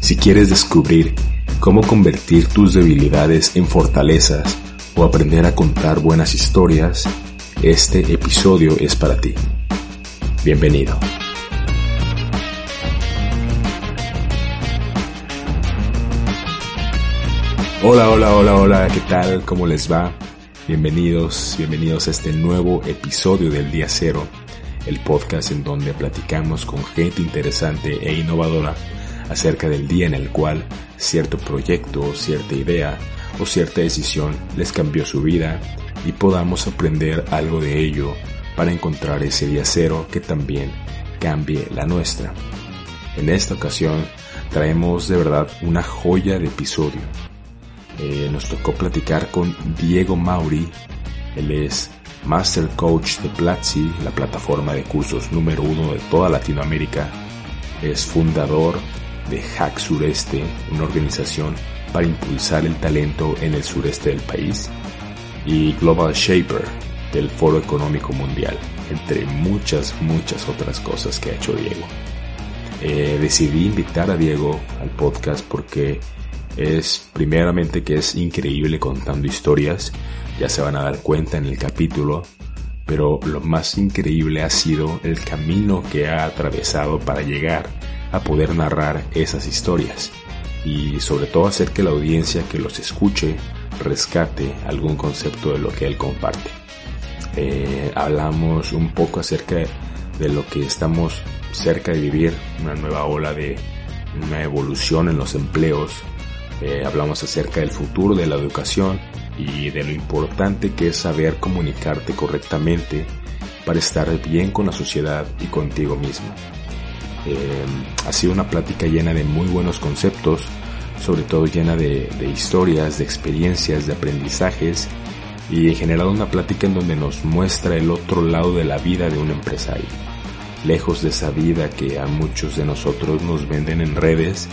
Si quieres descubrir cómo convertir tus debilidades en fortalezas o aprender a contar buenas historias, este episodio es para ti. Bienvenido. Hola, hola, hola, hola, ¿qué tal? ¿Cómo les va? Bienvenidos, bienvenidos a este nuevo episodio del Día Cero, el podcast en donde platicamos con gente interesante e innovadora acerca del día en el cual cierto proyecto, cierta idea o cierta decisión les cambió su vida y podamos aprender algo de ello para encontrar ese día cero que también cambie la nuestra. En esta ocasión traemos de verdad una joya de episodio eh, nos tocó platicar con Diego Mauri. Él es Master Coach de Platzi, la plataforma de cursos número uno de toda Latinoamérica. Es fundador de Hack Sureste, una organización para impulsar el talento en el sureste del país. Y Global Shaper del Foro Económico Mundial, entre muchas, muchas otras cosas que ha hecho Diego. Eh, decidí invitar a Diego al podcast porque es primeramente que es increíble contando historias, ya se van a dar cuenta en el capítulo, pero lo más increíble ha sido el camino que ha atravesado para llegar a poder narrar esas historias y sobre todo hacer que la audiencia que los escuche rescate algún concepto de lo que él comparte. Eh, hablamos un poco acerca de lo que estamos cerca de vivir, una nueva ola de una evolución en los empleos, eh, hablamos acerca del futuro de la educación y de lo importante que es saber comunicarte correctamente para estar bien con la sociedad y contigo mismo. Eh, ha sido una plática llena de muy buenos conceptos, sobre todo llena de, historias, de experiencias, de aprendizajes y he generado una plática en donde nos muestra el otro lado de la vida de un empresario. Lejos de esa vida que a muchos de nosotros nos venden en redes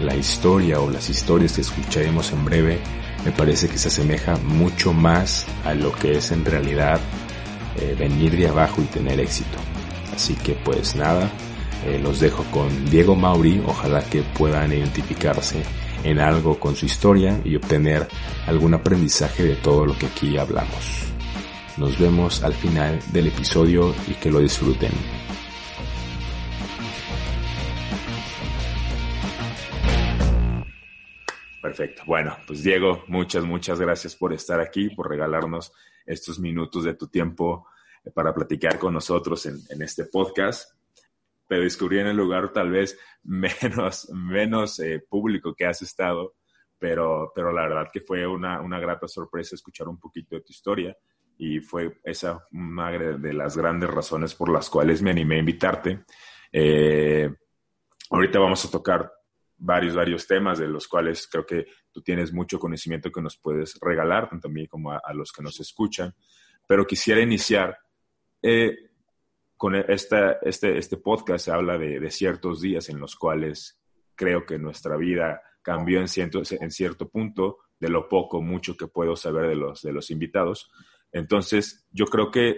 la historia o las historias que escucharemos en breve me parece que se asemeja mucho más a lo que es en realidad eh, venir de abajo y tener éxito. Así que pues nada, eh, los dejo con Diego Mauri, ojalá que puedan identificarse en algo con su historia y obtener algún aprendizaje de todo lo que aquí hablamos. Nos vemos al final del episodio y que lo disfruten. Perfecto. Bueno, pues Diego, muchas, muchas gracias por estar aquí, por regalarnos estos minutos de tu tiempo eh, para platicar con nosotros en, este podcast. Pero descubrí en el lugar tal vez menos, menos eh, público que has estado, pero, pero la verdad que fue una, una grata sorpresa escuchar un poquito de tu historia y fue esa una de las grandes razones por las cuales me animé a invitarte. Eh, ahorita vamos a tocar varios, varios temas de los cuales creo que tú tienes mucho conocimiento que nos puedes regalar, tanto a mí como a, los que nos escuchan. Pero quisiera iniciar eh, con esta, este, este podcast, se habla de, ciertos días en los cuales creo que nuestra vida cambió en cierto, en cierto punto, de lo poco, mucho que puedo saber de los, de los invitados. Entonces, yo creo que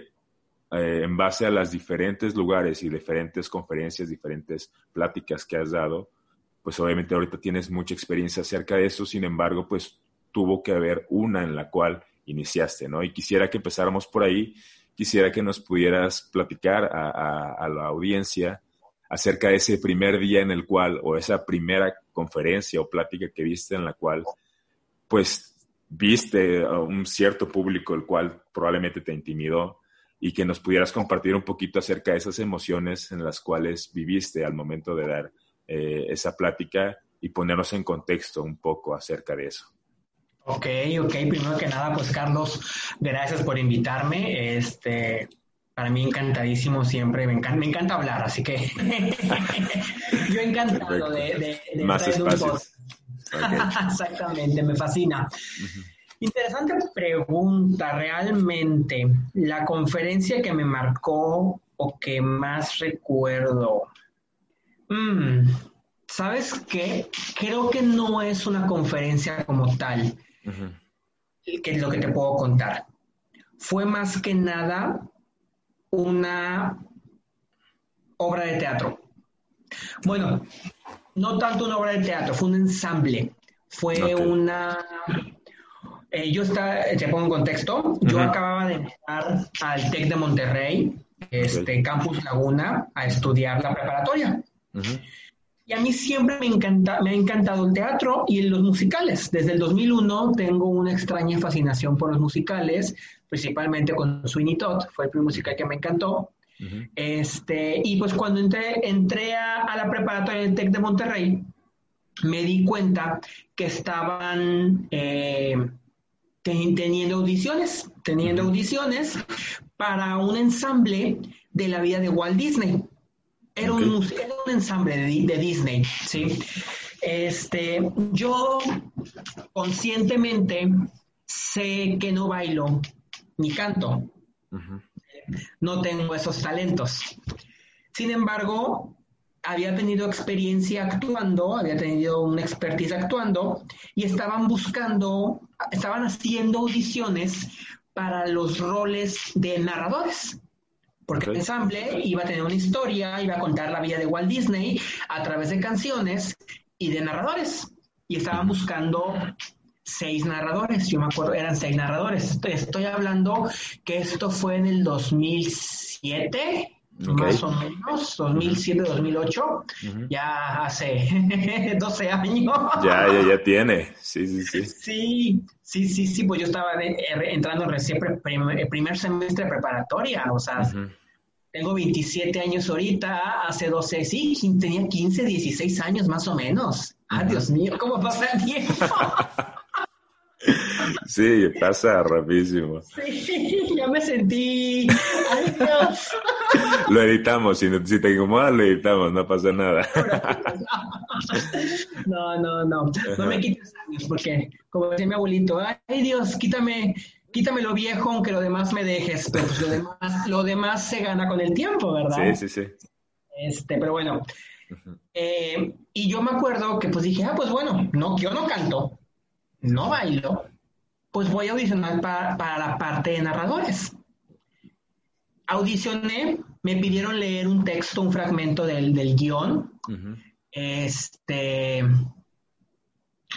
eh, en base a las diferentes lugares y diferentes conferencias, diferentes pláticas que has dado, pues obviamente ahorita tienes mucha experiencia acerca de eso, sin embargo, pues tuvo que haber una en la cual iniciaste, ¿no? Y quisiera que empezáramos por ahí, quisiera que nos pudieras platicar a, la audiencia acerca de ese primer día en el cual, o esa primera conferencia o plática que viste en la cual, pues viste a un cierto público el cual probablemente te intimidó y que nos pudieras compartir un poquito acerca de esas emociones en las cuales viviste al momento de dar eh, esa plática y ponernos en contexto un poco acerca de eso. Ok, ok. Primero que nada, pues Carlos, gracias por invitarme. Este, para mí encantadísimo siempre, me encanta, me encanta hablar, así que yo encantado de, de, Más espacios. Exactamente, me fascina. Interesante pregunta, realmente, la conferencia que me marcó o que más recuerdo, Mm, ¿Sabes qué? Creo que no es una conferencia como tal, que es lo que te puedo contar. Fue más que nada una obra de teatro. Bueno, no tanto una obra de teatro, fue un ensamble. Fue una... Eh, yo está, te pongo en contexto, yo acababa de entrar al TEC de Monterrey, este, Campus Laguna, a estudiar la preparatoria. Y a mí siempre me, encanta, me ha encantado el teatro y los musicales. Desde el 2001 tengo una extraña fascinación por los musicales, principalmente con Sweeney Todd, fue el primer musical que me encantó. este, y pues cuando entré, entré a, la preparatoria del TEC de Monterrey, me di cuenta que estaban eh, teniendo audiciones, teniendo audiciones para un ensamble de la vida de Walt Disney. Era, un, un, ensamble de, Disney, ¿sí? Este, yo conscientemente sé que no bailo ni canto. No tengo esos talentos. Sin embargo, había tenido experiencia actuando, había tenido una expertise actuando y estaban buscando, estaban haciendo audiciones para los roles de narradores. Porque el ensamble iba a tener una historia, iba a contar la vida de Walt Disney a través de canciones y de narradores. Y estaban buscando seis narradores, yo me acuerdo, eran seis narradores. Estoy hablando que esto fue en el 2007, más o menos, 2007, 2008, ya hace 12 años. Ya, ya, ya tiene, sí, sí, sí. Sí, sí, sí, sí, pues yo estaba entrando recién el primer semestre preparatoria, o sea, tengo 27 años ahorita, hace 12, sí, tenía 15, 16 años más o menos. Ah, Dios mío, ¿cómo pasa el tiempo? Sí, pasa rapidísimo. Sí, ya me sentí. Ay, Dios. Lo editamos, si, si te incomoda, lo editamos, no pasa nada. No, no, no. No me quites años, porque, como decía mi abuelito, ay Dios, quítame, quítame lo viejo, aunque lo demás me dejes. Pero pues lo demás, lo demás se gana con el tiempo, ¿verdad? Sí, sí, sí. Este, pero bueno. Eh, y yo me acuerdo que pues dije, ah, pues bueno, no, yo no canto, no bailo, pues voy a audicionar para, la parte de narradores. Audicioné, me pidieron leer un texto, un fragmento del, guion. Este,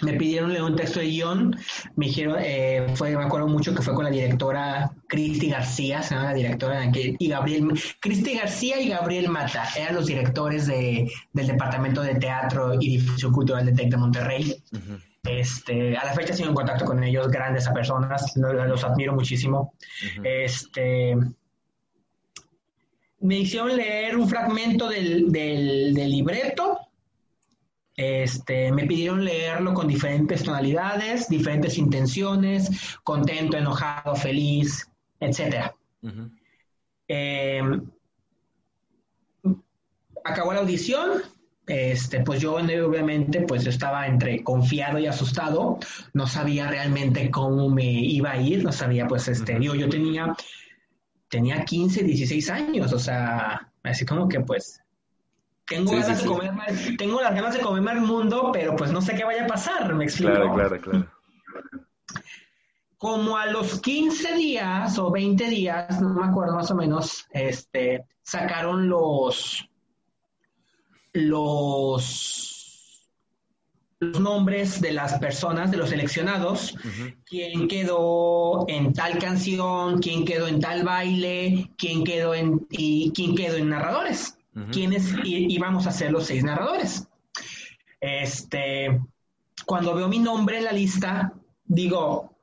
me pidieron leer un texto de guion, me dijeron, eh, fue, me acuerdo mucho que fue con la directora Cristi García, se llama la directora, y Gabriel, Cristi García y Gabriel Mata, eran los directores del Departamento de Teatro y Difusión Cultural de TEC de Monterrey. Este, a la fecha sigo en contacto con ellos, grandes personas, los admiro muchísimo. Este, me hicieron leer un fragmento del, del, libreto. Este, me pidieron leerlo con diferentes tonalidades, diferentes intenciones, contento, enojado, feliz, etc. Em, acabó la audición, este, pues yo obviamente pues estaba entre confiado y asustado, no sabía realmente cómo me iba a ir, no sabía pues este, yo, yo tenía, tenía 15, 16 años, o sea, así como que pues tengo, ganas De comer tengo las ganas de comerme el mundo, pero pues no sé qué vaya a pasar, me explico. Claro, claro, claro. Como a los 15 días o 20 días, no me acuerdo más o menos, este, sacaron los, los, los nombres de las personas, de los seleccionados, quién quedó en tal canción, quién quedó en tal baile, quién quedó en, y quién quedó en narradores, quiénes íbamos a ser los seis narradores. Este, cuando veo mi nombre en la lista, digo,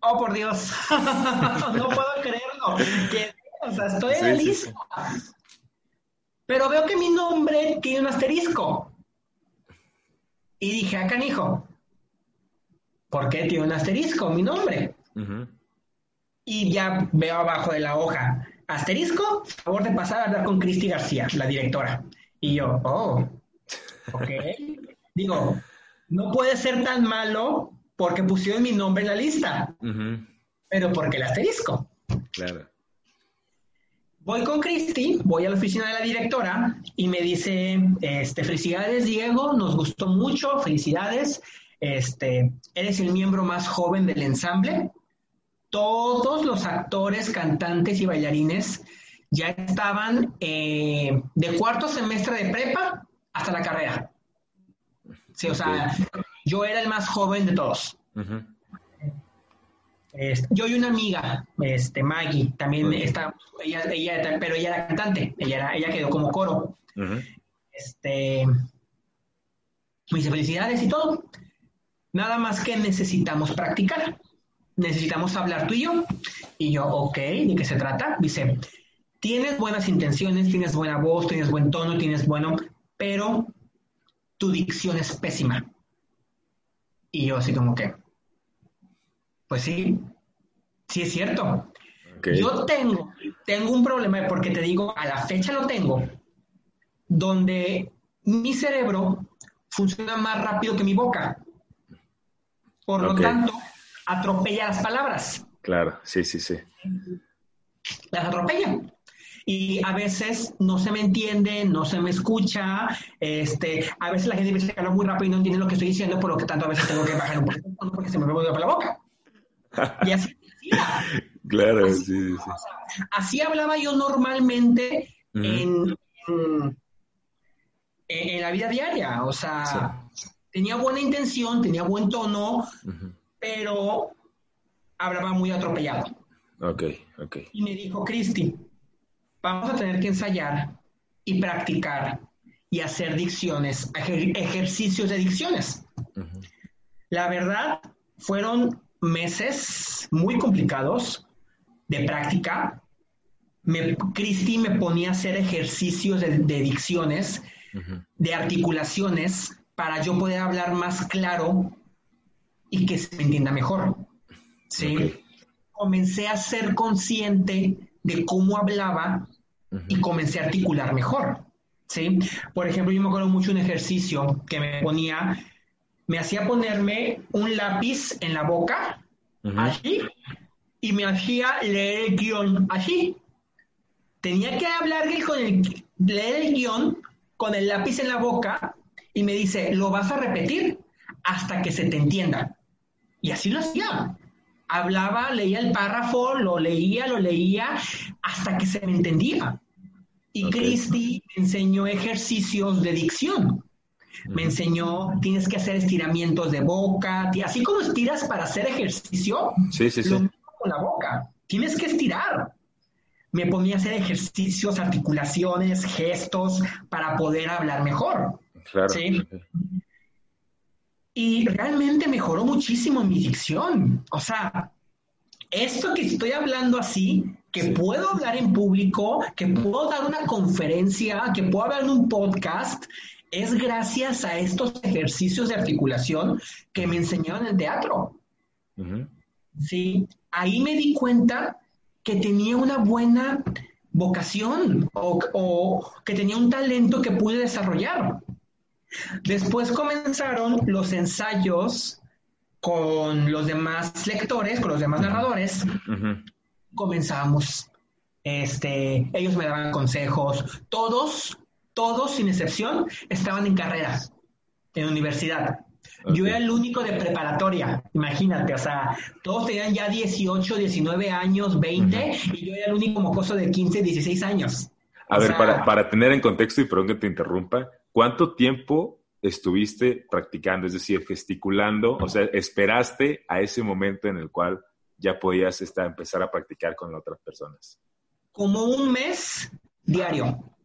oh por Dios, no puedo creerlo, que, o sea, estoy en la lista. Pero veo que mi nombre tiene un asterisco. Y dije, acá, ah, hijo, ¿por qué tiene un asterisco mi nombre? Y ya veo abajo de la hoja, asterisco, favor de pasar a hablar con Cristi García, la directora. Y yo, oh, ok. Digo, no puede ser tan malo porque pusieron mi nombre en la lista, pero porque el asterisco. Claro. Voy con Cristi, voy a la oficina de la directora y me dice, este, felicidades Diego, nos gustó mucho, felicidades, este, eres el miembro más joven del ensamble. Todos los actores, cantantes y bailarines ya estaban eh, de cuarto semestre de prepa hasta la carrera. Sí, o sea, yo era el más joven de todos. Este, yo y una amiga, este, Maggie, también está, ella, ella, pero ella era cantante, ella, era, ella quedó como coro. Este, me dice felicidades y todo. Nada más que necesitamos practicar. Necesitamos hablar tú y yo. Y yo, ok, ¿de qué se trata? Dice, tienes buenas intenciones, tienes buena voz, tienes buen tono, tienes bueno, pero tu dicción es pésima. Y yo así como que, pues sí, sí es cierto. Yo tengo, tengo un problema porque te digo, a la fecha lo tengo, donde mi cerebro funciona más rápido que mi boca. Por lo tanto, atropella las palabras. Claro, sí, sí, sí. Las atropella. Y a veces no se me entiende, no se me escucha, este, a veces la gente dice que hablo muy rápido y no entiende lo que estoy diciendo, por lo que tanto a veces tengo que bajar un poquito porque se me mueve por la boca. Y así. Claro, sí, sí, así hablaba yo normalmente en, en, la vida diaria. O sea, tenía buena intención, tenía buen tono, pero hablaba muy atropellado. Ok, ok. Y me dijo, Cristi, vamos a tener que ensayar y practicar y hacer dicciones, ejercicios de dicciones. La verdad, fueron meses muy complicados de práctica. Me, Cristi me ponía a hacer ejercicios de, dicciones, de articulaciones, para yo poder hablar más claro y que se me entienda mejor. ¿sí? Comencé a ser consciente de cómo hablaba y comencé a articular mejor. ¿sí? Por ejemplo, yo me acuerdo mucho un ejercicio que me ponía, me hacía ponerme un lápiz en la boca, así, y me hacía leer el guion así. Tenía que hablar con el, leer el guion con el lápiz en la boca y me dice, lo vas a repetir hasta que se te entienda. Y así lo hacía. Hablaba, leía el párrafo, lo leía, lo leía, hasta que se me entendía. Y Cristi me enseñó ejercicios de dicción. Me enseñó, tienes que hacer estiramientos de boca, así como estiras para hacer ejercicio, sí, sí, lo mismo con la boca. Tienes que estirar. Me ponía a hacer ejercicios, articulaciones, gestos para poder hablar mejor. Claro. ¿sí? Y realmente mejoró muchísimo mi dicción. O sea, esto que estoy hablando así, que puedo hablar en público, que puedo dar una conferencia, que puedo hablar en un podcast, es gracias a estos ejercicios de articulación que me enseñaron en el teatro. Sí, ahí me di cuenta que tenía una buena vocación o, o que tenía un talento que pude desarrollar. Después comenzaron los ensayos con los demás lectores, con los demás narradores. Comenzamos. Este, ellos me daban consejos. Todos, todos sin excepción, estaban en carreras, en universidad. Yo era el único de preparatoria, imagínate, o sea, todos tenían ya 18, 19 años, 20, y yo era el único mocoso de 15, 16 años. A ver, para, para tener en contexto y perdón que te interrumpa, ¿cuánto tiempo estuviste practicando? Es decir, gesticulando, o sea, esperaste a ese momento en el cual ya podías estar, empezar a practicar con otras personas. Como un mes diario.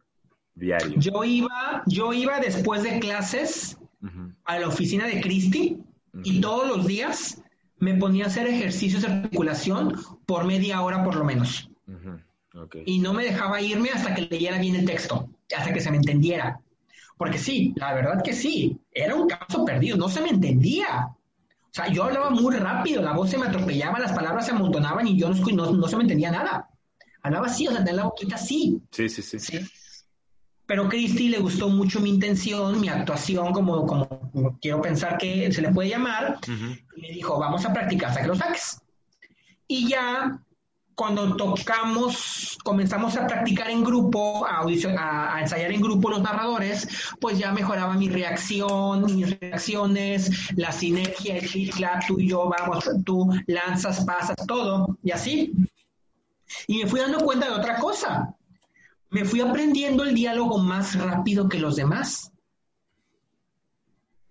Diario. Yo iba, yo iba después de clases a la oficina de Cristi y todos los días me ponía a hacer ejercicios de articulación por media hora por lo menos. Y no me dejaba irme hasta que leyera bien el texto, hasta que se me entendiera. Porque sí, la verdad que sí, era un caso perdido, no se me entendía. O sea, yo hablaba muy rápido, la voz se me atropellaba, las palabras se amontonaban y yo no, no, se me entendía nada. Hablaba así, o sea, tenía la boquita así. Sí, sí, sí. ¿sí? Pero a Cristi le gustó mucho mi intención, mi actuación, como, como, quiero pensar que se le puede llamar, y me dijo, vamos a practicar hasta que lo saques. Y ya cuando tocamos, comenzamos a practicar en grupo, a, a, ensayar en grupo los narradores, pues ya mejoraba mi reacción, mis reacciones, la sinergia, el clic, tú y yo, vamos, tú lanzas, pasas, todo, y así. Y me fui dando cuenta de otra cosa. Me fui aprendiendo el diálogo más rápido que los demás.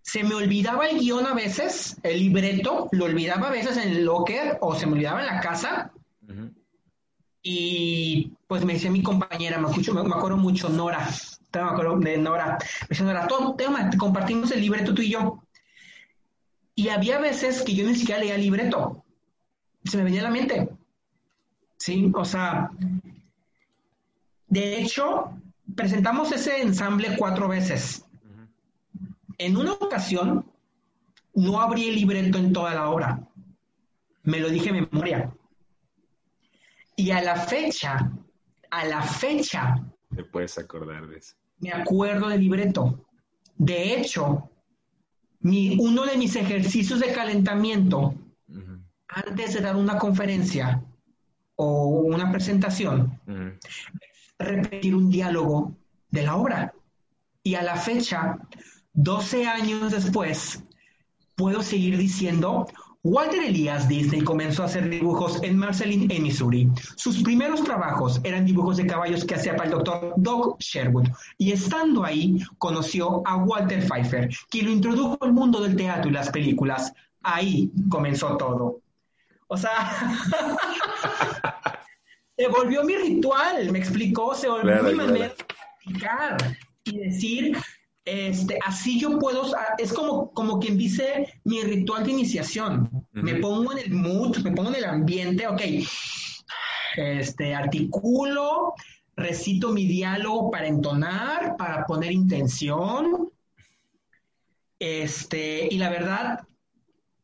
se me olvidaba el guion a veces, el libreto, lo olvidaba a veces en el locker o se me olvidaba en la casa. Y pues me decía mi compañera, me, escucho, me, acuerdo mucho, Nora, me acuerdo de Nora, me decía Nora, toma, compartimos el libreto tú y yo. Y había veces que yo ni siquiera leía el libreto, se me venía a la mente. Sí, o sea, de hecho, presentamos ese ensamble cuatro veces. En una ocasión, no abrí el libreto en toda la obra. Me lo dije en memoria. Y a la fecha, a la fecha. Te puedes acordar de eso. Me acuerdo del libreto. De hecho, mi, uno de mis ejercicios de calentamiento, antes de dar una conferencia o una presentación, repetir un diálogo de la obra. Y a la fecha, 12 años después, puedo seguir diciendo, Walter Elias Disney comenzó a hacer dibujos en Marceline, en Missouri. Sus primeros trabajos eran dibujos de caballos que hacía para el doctor Doug Sherwood. Y estando ahí, conoció a Walter Pfeiffer, quien lo introdujo al mundo del teatro y las películas. Ahí comenzó todo. O sea, se volvió mi ritual, me explicó, se volvió mi manera de explicar y decir, este, así yo puedo, es como, como quien dice mi ritual de iniciación. Me pongo en el mood, me pongo en el ambiente, ok, este, articulo, recito mi diálogo para entonar, para poner intención. Este, y la verdad,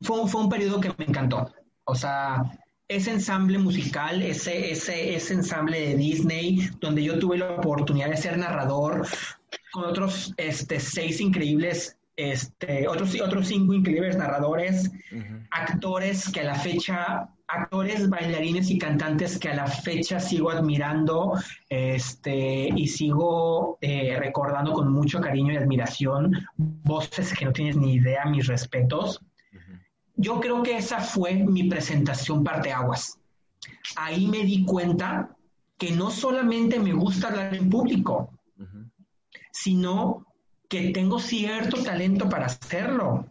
fue, fue un periodo que me encantó. O sea, ese ensamble musical, ese, ese, ese ensamble de Disney, donde yo tuve la oportunidad de ser narrador, con otros este, seis increíbles, este, otros, otros cinco increíbles narradores, actores que a la fecha, actores, bailarines y cantantes que a la fecha sigo admirando este, y sigo eh, recordando con mucho cariño y admiración, voces que no tienes ni idea, mis respetos. Yo creo que esa fue mi presentación parteaguas. Ahí me di cuenta que no solamente me gusta hablar en público, sino que tengo cierto talento para hacerlo.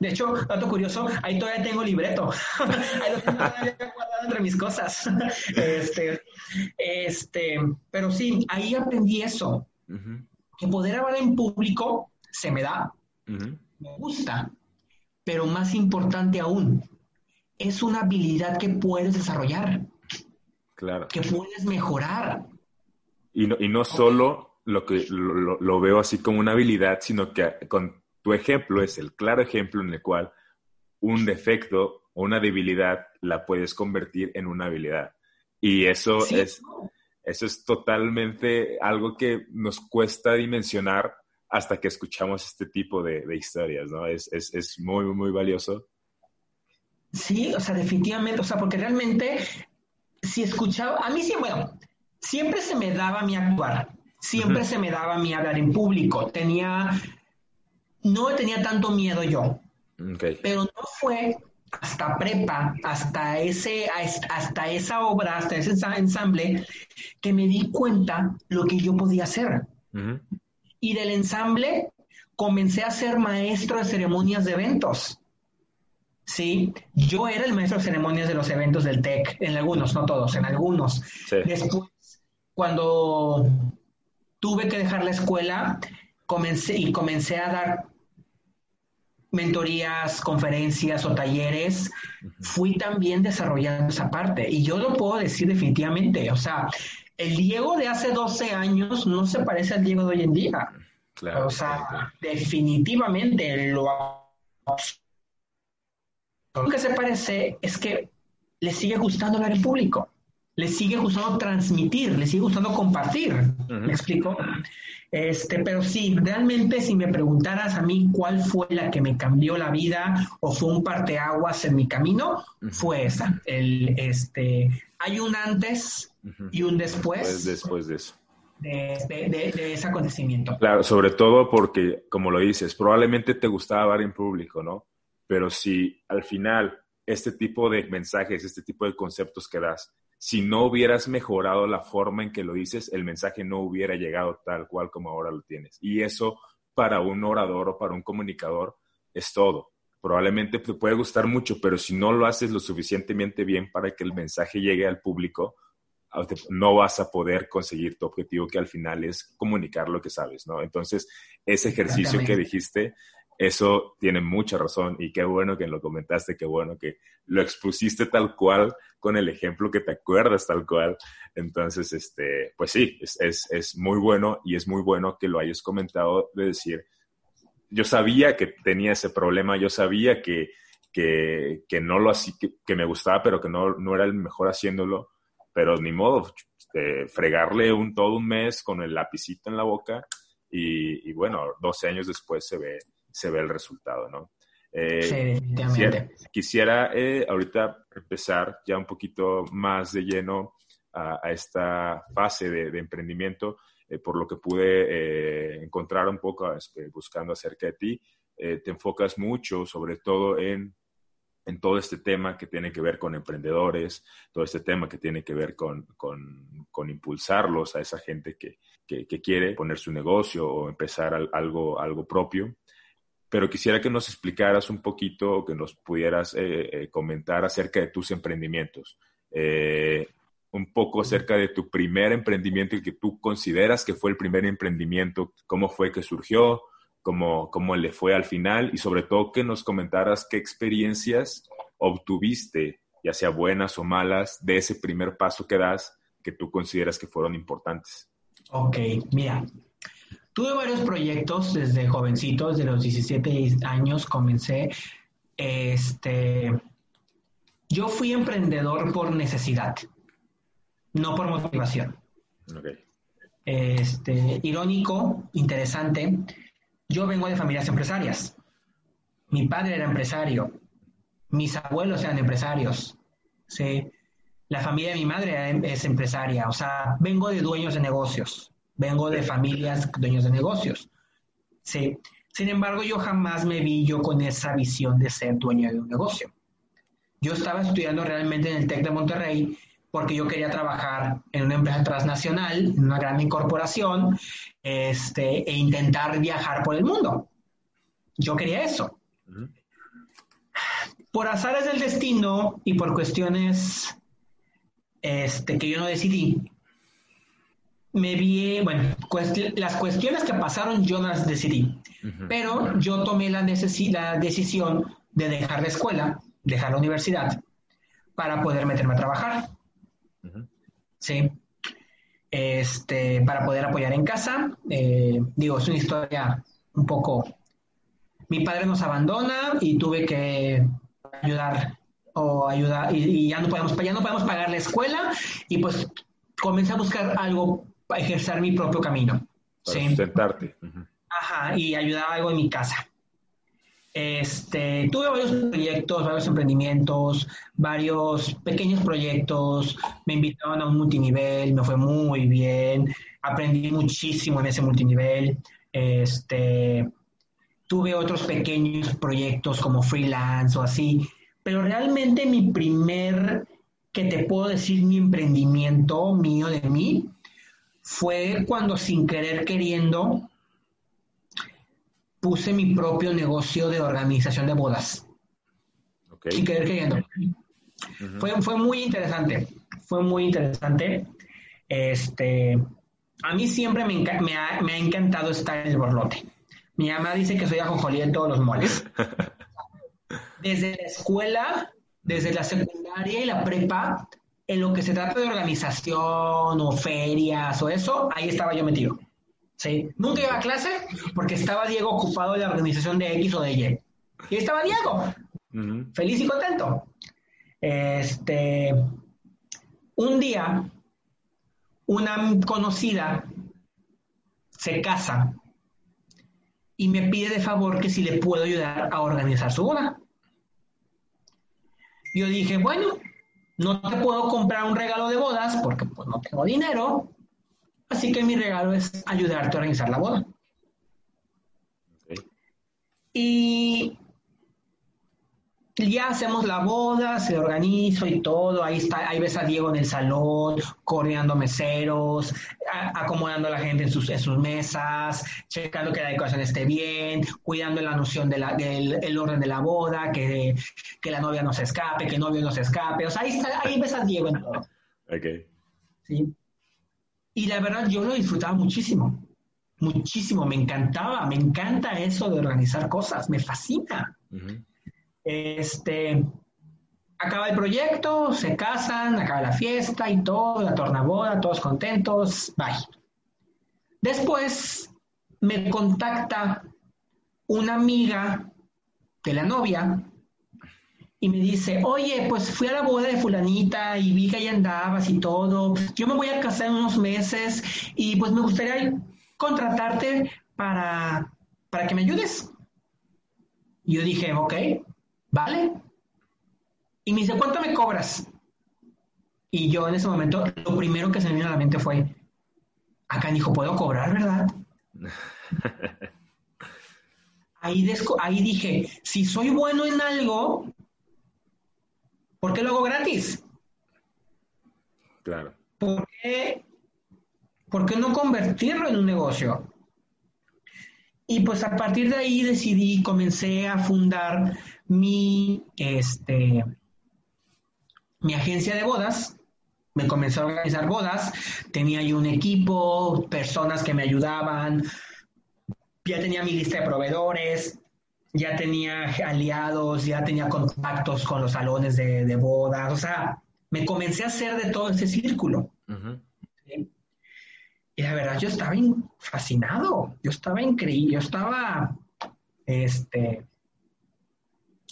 De hecho, dato curioso, ahí todavía tengo libreto. ahí lo tengo guardado entre mis cosas. este, este, pero sí, ahí aprendí eso. Que poder hablar en público se me da, me gusta, pero más importante aún, es una habilidad que puedes desarrollar. Claro. Que puedes mejorar. Y no, y no solo lo que lo, veo así como una habilidad, sino que con tu ejemplo es el claro ejemplo en el cual un defecto o una debilidad la puedes convertir en una habilidad. Y eso es eso es totalmente algo que nos cuesta dimensionar hasta que escuchamos este tipo de, historias, ¿no? Es, es, muy, muy valioso. Sí, o sea, definitivamente, o sea, porque realmente, si escuchaba, a mí sí, bueno, siempre se me daba mi actuar, siempre se me daba mi hablar en público. Tenía, no tenía tanto miedo yo. Pero no fue hasta prepa, hasta ese, hasta esa obra, hasta ese ensamble, que me di cuenta lo que yo podía hacer. Y del ensamble comencé a ser maestro de ceremonias de eventos. Sí, yo era el maestro de ceremonias de los eventos del TEC, en algunos, no todos, en algunos. Después, cuando tuve que dejar la escuela comencé, y comencé a dar mentorías, conferencias o talleres, fui también desarrollando esa parte. Y yo lo puedo decir definitivamente, o sea, el Diego de hace 12 años no se parece al Diego de hoy en día. Claro, o sea, definitivamente lo, lo que se parece es que le sigue gustando hablar en público le sigue gustando transmitir, le sigue gustando compartir. ¿Me explico? Este, pero sí, realmente si me preguntaras a mí cuál fue la que me cambió la vida o fue un parteaguas en mi camino, fue esa. El, este, hay un antes y un después. Pues después de eso. De, de, ese acontecimiento. Claro, sobre todo porque, como lo dices, probablemente te gustaba hablar en público, ¿no? Pero si al final este tipo de mensajes, este tipo de conceptos que das, si no hubieras mejorado la forma en que lo dices, el mensaje no hubiera llegado tal cual como ahora lo tienes. Y eso para un orador o para un comunicador es todo. Probablemente te puede gustar mucho, pero si no lo haces lo suficientemente bien para que el mensaje llegue al público, no vas a poder conseguir tu objetivo que al final es comunicar lo que sabes, ¿no? Entonces, ese ejercicio que dijiste, eso tiene mucha razón y qué bueno que lo comentaste, qué bueno que lo expusiste tal cual con el ejemplo que te acuerdas tal cual. Entonces, este, pues sí, es, es, es muy bueno y es muy bueno que lo hayas comentado de decir, yo sabía que tenía ese problema, yo sabía que, que, que no lo así, que, que, me gustaba, pero que no, no era el mejor haciéndolo pero ni modo, eh, fregarle un, todo un mes con el lapicito en la boca y, bueno, 12 años después se ve, se ve el resultado, ¿no? Eh, quisiera, quisiera eh, ahorita empezar ya un poquito más de lleno a, esta fase de, emprendimiento, por lo que pude encontrar un poco este, buscando acerca de ti. te enfocas mucho, sobre todo en en todo este tema que tiene que ver con emprendedores, todo este tema que tiene que ver con, con, impulsarlos a esa gente que, que, quiere poner su negocio o empezar algo, algo propio. Pero quisiera que nos explicaras un poquito, que nos pudieras eh, eh, comentar acerca de tus emprendimientos. Eh, un poco acerca de tu primer emprendimiento y que tú consideras que fue el primer emprendimiento, cómo fue que surgió, cómo, cómo le fue al final y sobre todo que nos comentaras qué experiencias obtuviste, ya sea buenas o malas, de ese primer paso que das que tú consideras que fueron importantes. Ok, mira, tuve varios proyectos desde jovencito, desde los 17 años comencé. Este, yo fui emprendedor por necesidad, no por motivación. Okay. Este, irónico, interesante, yo vengo de familias empresarias. Mi padre era empresario. Mis abuelos eran empresarios. ¿sí? La familia de mi madre es empresaria. O sea, vengo de dueños de negocios. Vengo de familias dueños de negocios. ¿sí? Sin embargo, yo jamás me vi yo con esa visión de ser dueño de un negocio. Yo estaba estudiando realmente en el TEC de Monterrey porque yo quería trabajar en una empresa transnacional, en una gran incorporación, este, e intentar viajar por el mundo. Yo quería eso. Por azares del destino y por cuestiones este, que yo no decidí, me vi, bueno, las cuestiones que pasaron yo no las decidí, pero yo tomé la, la decisión de dejar la escuela, dejar la universidad, para poder meterme a trabajar. Sí. Este, para poder apoyar en casa. Eh, digo, es una historia un poco. Mi padre nos abandona y tuve que ayudar o ayudar y, ya no podemos ya no podemos pagar la escuela y pues comencé a buscar algo para ejercer mi propio camino. Para sustentarte. Ajá, y ayudar algo en mi casa. Este, tuve varios proyectos, varios emprendimientos, varios pequeños proyectos, me invitaron a un multinivel, me fue muy bien, aprendí muchísimo en ese multinivel. Este, tuve otros pequeños proyectos como freelance o así, pero realmente mi primer, que te puedo decir, mi emprendimiento mío de mí, fue cuando sin querer queriendo puse mi propio negocio de organización de bodas. Okay. Sin querer queriendo. fue, fue muy interesante, fue muy interesante. Este, a mí siempre me, me, ha, me, ha, encantado estar en el borlote. Mi mamá dice que soy ajonjolí en todos los moles. Desde la escuela, desde la secundaria y la prepa, en lo que se trata de organización o ferias o eso, ahí estaba yo metido. ¿Sí? Nunca iba a clase porque estaba Diego ocupado en la organización de X o de Y. Y estaba Diego, feliz y contento. Este, un día, una conocida se casa y me pide de favor que si le puedo ayudar a organizar su boda. Yo dije, bueno, no te puedo comprar un regalo de bodas porque pues no tengo dinero, Así que mi regalo es ayudarte a organizar la boda. Y ya hacemos la boda, se organizo y todo. Ahí está, ahí ves a Diego en el salón, coordinando meseros, acomodando a la gente en sus, sus mesas, checando que la decoración esté bien, cuidando la noción de la, del el orden de la boda, que, que, la novia no se escape, que el novio no se escape. O sea, ahí, está, ahí ves a Diego en todo. Ok. ¿Sí? Y la verdad, yo lo disfrutaba muchísimo. Muchísimo. Me encantaba. Me encanta eso de organizar cosas. Me fascina. Este acaba el proyecto, se casan, acaba la fiesta y todo, la tornaboda, todos contentos, bye. Después me contacta una amiga de la novia y me dice, oye, pues fui a la boda de fulanita y vi que ahí andabas y todo, yo me voy a casar en unos meses y pues me gustaría contratarte para, para que me ayudes. Y yo dije, ok, vale, y me dice, ¿cuánto me cobras? Y yo en ese momento, lo primero que se me vino a la mente fue, acá dijo, ¿puedo cobrar, verdad? ahí, ahí dije, si soy bueno en algo, ¿por qué lo hago gratis? Claro. ¿Por qué, ¿Por qué no convertirlo en un negocio? Y pues a partir de ahí decidí, comencé a fundar mi, este, mi agencia de bodas, me comenzó a organizar bodas, tenía yo un equipo, personas que me ayudaban, ya tenía mi lista de proveedores, ya tenía aliados, ya tenía contactos con los salones de, bodas, o sea, me comencé a hacer de todo ese círculo. Y la verdad, yo estaba fascinado, yo estaba increíble, yo estaba, este,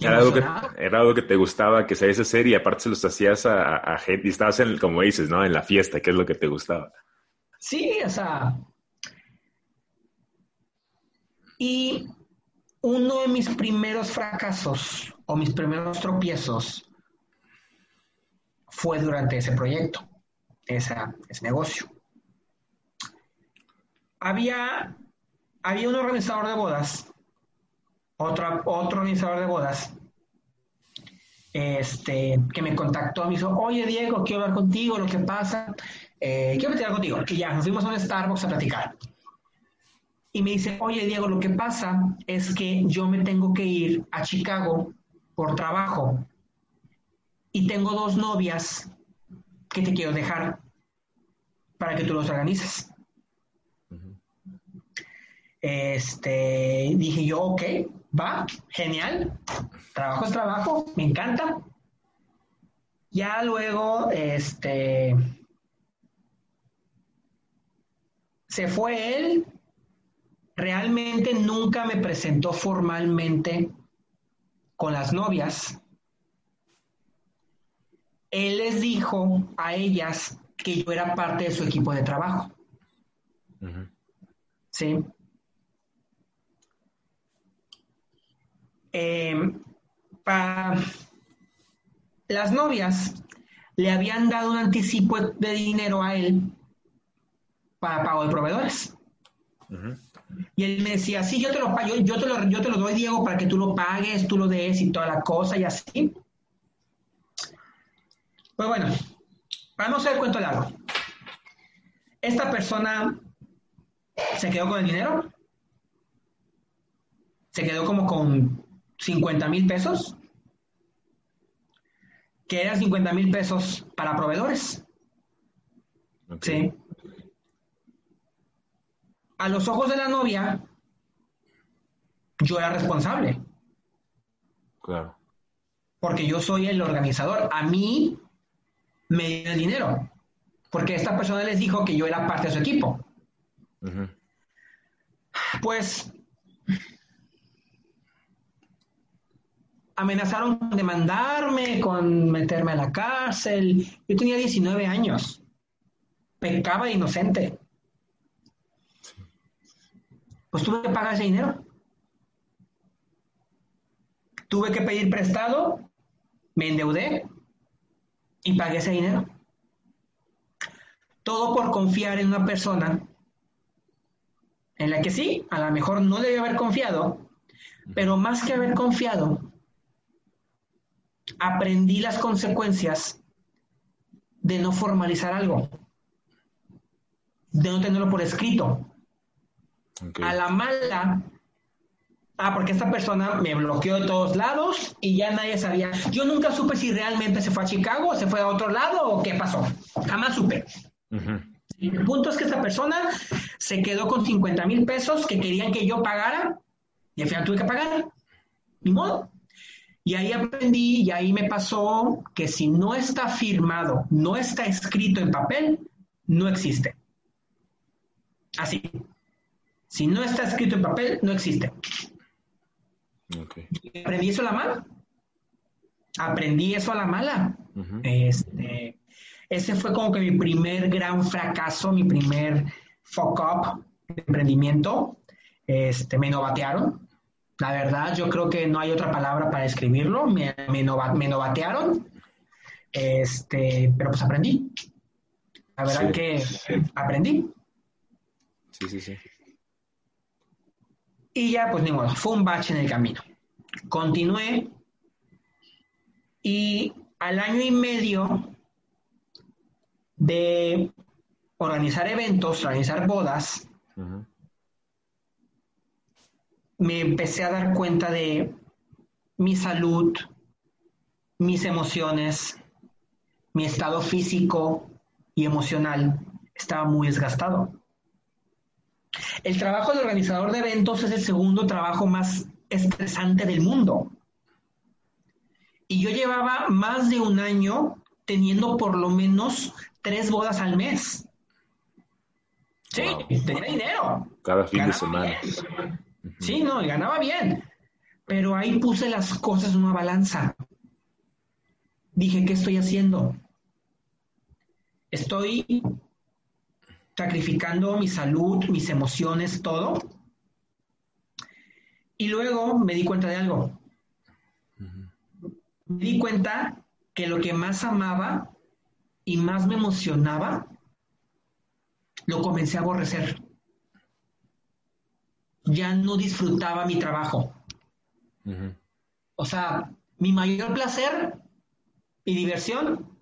era algo, que, era algo que te gustaba que se hacer y aparte se los hacías a, gente y estabas en, como dices, ¿no? En la fiesta, que es lo que te gustaba. Sí, o sea. Y uno de mis primeros fracasos o mis primeros tropiezos fue durante ese proyecto, ese negocio. Había, había un organizador de bodas otro, otro organizador de bodas, este, que me contactó, me dijo, oye Diego, quiero hablar contigo, lo que pasa, eh, quiero platicar contigo, que ya nos fuimos a un Starbucks a platicar. Y me dice, oye Diego, lo que pasa es que yo me tengo que ir a Chicago por trabajo y tengo dos novias que te quiero dejar para que tú los organices. Este, dije yo, ok, va, genial, trabajo es trabajo, me encanta. Ya luego, este, se fue él, realmente nunca me presentó formalmente con las novias. Él les dijo a ellas que yo era parte de su equipo de trabajo. Sí. eh, para las novias le habían dado un anticipo de dinero a él para pago de proveedores. Y él me decía, sí, yo te lo pago, yo te lo, yo te lo doy, Diego, para que tú lo pagues, tú lo des y toda la cosa y así. Pues bueno, para no ser cuento largo, esta persona se quedó con el dinero, se quedó como con 50 mil pesos, que eran 50 mil pesos para proveedores. Sí. A los ojos de la novia, yo era responsable. Claro. Porque yo soy el organizador. A mí me dio el dinero. Porque esta persona les dijo que yo era parte de su equipo. Pues amenazaron con demandarme, con meterme a la cárcel. Yo tenía 19 años. Pecaba de inocente. Pues tuve que pagar ese dinero. Tuve que pedir prestado, me endeudé y pagué ese dinero. Todo por confiar en una persona en la que sí, a lo mejor no debe haber confiado, pero más que haber confiado, aprendí las consecuencias de no formalizar algo. de no tenerlo por escrito. A la mala, ah, porque esta persona me bloqueó de todos lados y ya nadie sabía. Yo nunca supe si realmente se fue a Chicago, o se fue a otro lado o qué pasó. Jamás supe. El punto es que esta persona se quedó con 50 mil pesos que querían que yo pagara y al final tuve que pagar. Ni modo. Y ahí aprendí y ahí me pasó que si no está firmado, no está escrito en papel, no existe. Así. Si no está escrito en papel, no existe. Aprendí eso a la mala. Aprendí eso a la mala. este, ese fue como que mi primer gran fracaso, mi primer fuck up de emprendimiento. Este, me novatearon. La verdad, yo creo que no hay otra palabra para describirlo. Me, me, novatearon. Este, pero pues aprendí. La verdad que aprendí. Sí, sí, sí. Y ya, pues ni modo, fue un bache en el camino. Continué y al año y medio de organizar eventos, organizar bodas, me empecé a dar cuenta de mi salud, mis emociones, mi estado físico y emocional estaba muy desgastado. El trabajo de organizador de eventos es el segundo trabajo más estresante del mundo. Y yo llevaba más de un año teniendo por lo menos tres bodas al mes. Sí, tenía dinero. Cada fin de semana. Sí, no, ganaba bien. Pero ahí puse las cosas en una balanza. Dije, ¿qué estoy haciendo? Estoy sacrificando mi salud, mis emociones, todo. Y luego me di cuenta de algo. Me di cuenta que lo que más amaba y más me emocionaba, lo comencé a aborrecer. Ya no disfrutaba mi trabajo. O sea, mi mayor placer y diversión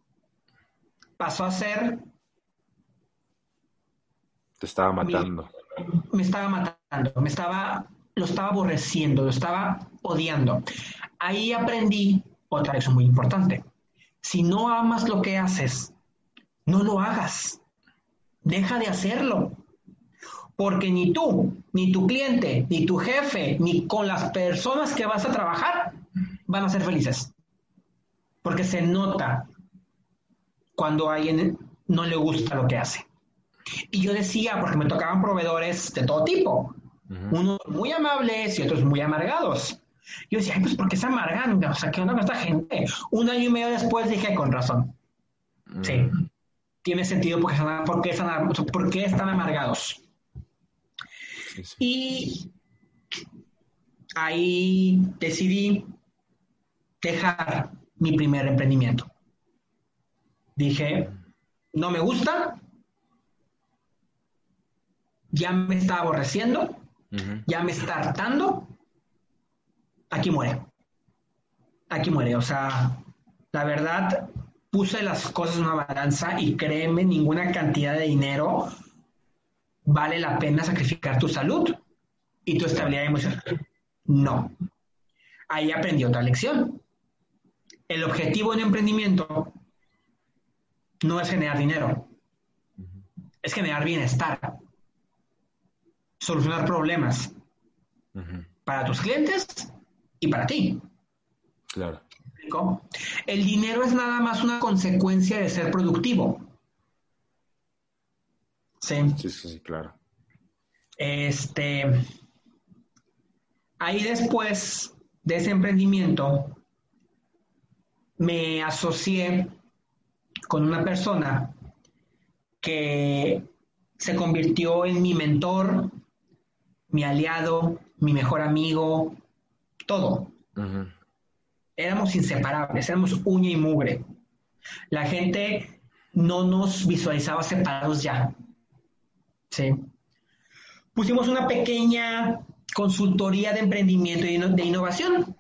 pasó a ser... Te estaba matando. me estaba matando, me estaba, lo estaba aborreciendo, lo estaba odiando. Ahí aprendí otra lección muy importante. Si no amas lo que haces, no lo hagas. Deja de hacerlo. Porque ni tú, ni tu cliente, ni tu jefe, ni con las personas que vas a trabajar van a ser felices. Porque se nota cuando a alguien no le gusta lo que hace. Y yo decía, porque me tocaban proveedores de todo tipo, unos muy amables y otros muy amargados. Yo decía, pues ¿por qué se amargan? O sea, ¿qué onda con esta gente? Un año y medio después dije, con razón. Sí, mm. tiene sentido porque están, porque están, porque están amargados. Y ahí decidí dejar mi primer emprendimiento. Dije, no me gusta, ya me está aborreciendo, ya me está hartando, aquí muere. Aquí muere. O sea, la verdad, puse las cosas en una balanza y créeme, ninguna cantidad de dinero vale la pena sacrificar tu salud y tu estabilidad emocional. No. Ahí aprendí otra lección. El objetivo de un emprendimiento no es generar dinero, es generar bienestar, solucionar problemas para tus clientes y para ti. Claro. El dinero es nada más una consecuencia de ser productivo. Sí. Sí, sí, claro. Este. Ahí después de ese emprendimiento, me asocié con una persona que se convirtió en mi mentor, mi aliado, mi mejor amigo, todo. Éramos inseparables, éramos uña y mugre. La gente no nos visualizaba separados ya. Sí. Pusimos una pequeña consultoría de emprendimiento y de innovación.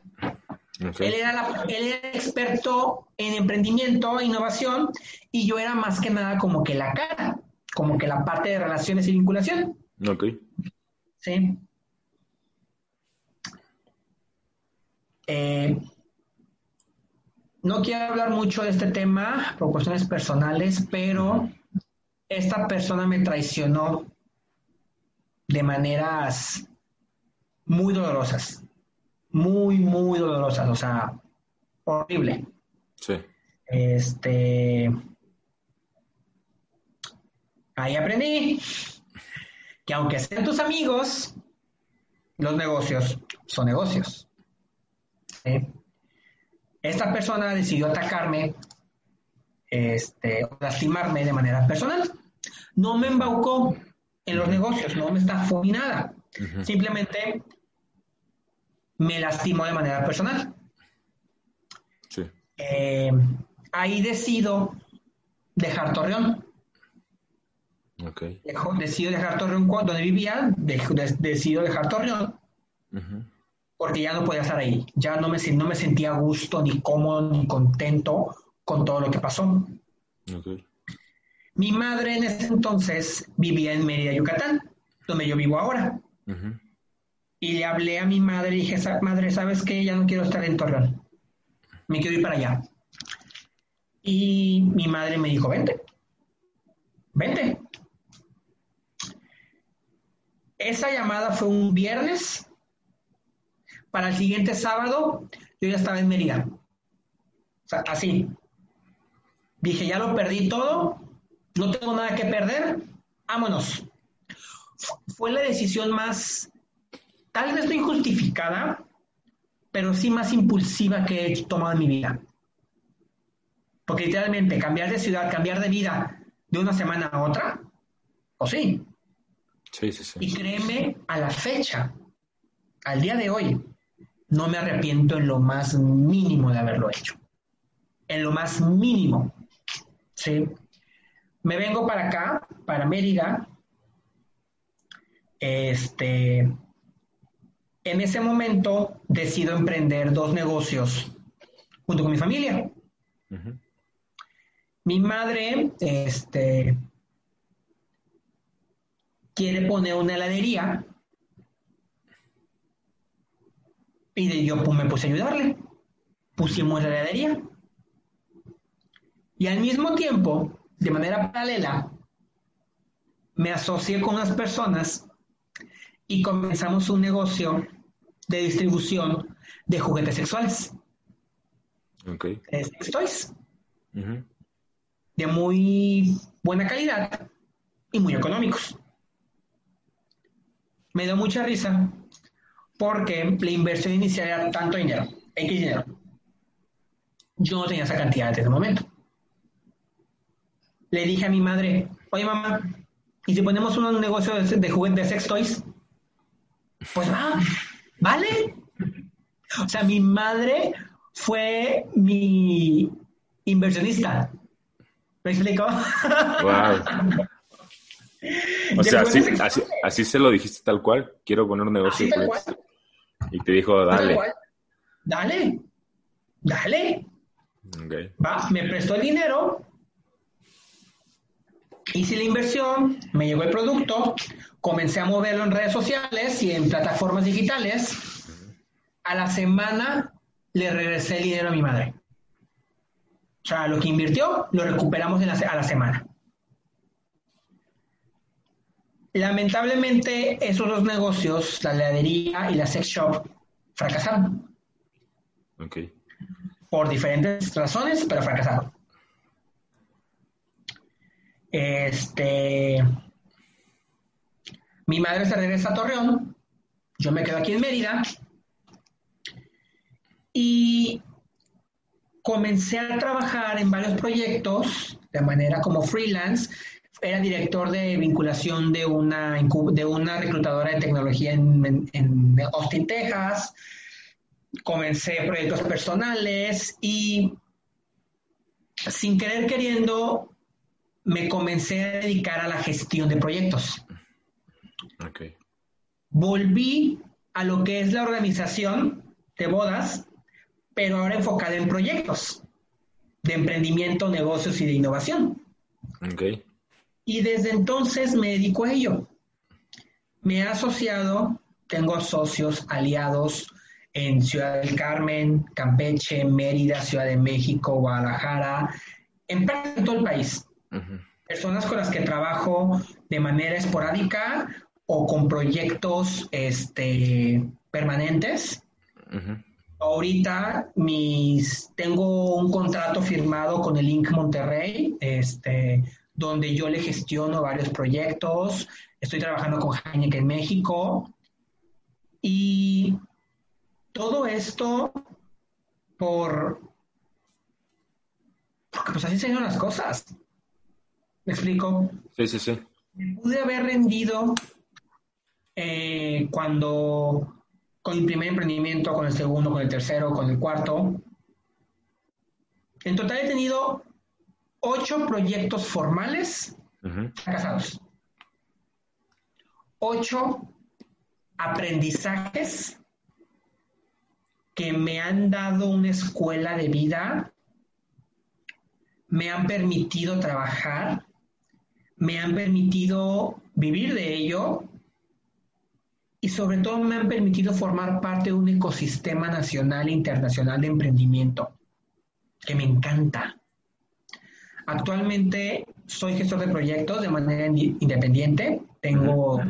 Él, era él era experto en emprendimiento e innovación y yo era más que nada como que la cara como que la parte de relaciones y vinculación. Ok. Sí. Eh, no quiero hablar mucho de este tema por cuestiones personales, pero esta persona me traicionó de maneras muy dolorosas, muy, muy dolorosas, o sea, horrible. Sí. Este, ahí aprendí que aunque sean tus amigos, los negocios son negocios. Esta persona decidió atacarme, este, lastimarme de manera personal. No me embaucó en los negocios, no me está ni nada. Simplemente me lastimó de manera personal. Sí. Eh, ahí decido dejar Torreón. Okay. decido dejar Torreón donde vivía, decido dejar Torreón porque ya no podía estar ahí, ya no me, no me sentía a gusto, ni cómodo, ni contento con todo lo que pasó. Okay. Mi madre en ese entonces vivía en Mérida, Yucatán, donde yo vivo ahora. Y le hablé a mi madre y dije, madre, ¿sabes qué? Ya no quiero estar en Torreón. Me quiero ir para allá. Y mi madre me dijo, vente, vente. Esa llamada fue un viernes para el siguiente sábado yo ya estaba en Mérida. O sea, así. Dije, ya lo perdí todo, no tengo nada que perder, vámonos. Fue la decisión más, tal vez no injustificada, pero sí más impulsiva que he tomado en mi vida. Porque literalmente cambiar de ciudad, cambiar de vida de una semana a otra, o sí. Sí, sí, sí. Y créeme, a la fecha, al día de hoy, no me arrepiento en lo más mínimo de haberlo hecho. En lo más mínimo. ¿sí? Me vengo para acá, para Mérida. Este, en ese momento decido emprender dos negocios junto con mi familia. Mi madre este, quiere poner una heladería Y yo pues, me puse a ayudarle. Pusimos la heladería. Y al mismo tiempo, de manera paralela, me asocié con unas personas y comenzamos un negocio de distribución de juguetes sexuales. Ok. Sex De muy buena calidad y muy económicos. Me dio mucha risa porque la inversión inicial era tanto dinero, X dinero. Yo no tenía esa cantidad en ese momento. Le dije a mi madre, oye mamá, ¿y si ponemos un negocio de, de juguetes de sex toys? Pues va, ¿vale? O sea, mi madre fue mi inversionista. ¿Me explico? Wow. O sea, así, así, se lo dijiste tal cual. Quiero poner un negocio. de y te dijo, dale. Dale, dale. Va, me prestó el dinero, hice la inversión, me llegó el producto, comencé a moverlo en redes sociales y en plataformas digitales. A la semana le regresé el dinero a mi madre. O sea, lo que invirtió lo recuperamos a la semana. Lamentablemente, esos dos negocios, la heladería y la sex shop, fracasaron. Ok. Por diferentes razones, pero fracasaron. Este. Mi madre se regresa a Torreón, yo me quedo aquí en Mérida y comencé a trabajar en varios proyectos de manera como freelance era director de vinculación de una, de una reclutadora de tecnología en, Austin, Texas. Comencé proyectos personales y sin querer queriendo me comencé a dedicar a la gestión de proyectos. Okay. Volví a lo que es la organización de bodas, pero ahora enfocada en proyectos de emprendimiento, negocios y de innovación. Okay. Y desde entonces me dedico a ello. Me he asociado, tengo socios aliados en Ciudad del Carmen, Campeche, Mérida, Ciudad de México, Guadalajara, en de todo el país. Personas con las que trabajo de manera esporádica o con proyectos este, permanentes. Ahorita mis, tengo un contrato firmado con el Inc. Monterrey, este, donde yo le gestiono varios proyectos. Estoy trabajando con Heineken México. Y todo esto por... Porque pues así se las cosas. ¿Me explico? Sí, sí, sí. Me pude haber rendido eh, cuando con el primer emprendimiento, con el segundo, con el tercero, con el cuarto. En total he tenido ocho proyectos formales fracasados. Ocho aprendizajes que me han dado una escuela de vida, me han permitido trabajar, me han permitido vivir de ello y sobre todo me han permitido formar parte de un ecosistema nacional e internacional de emprendimiento que me encanta. Actualmente soy gestor de proyectos de manera independiente. Tengo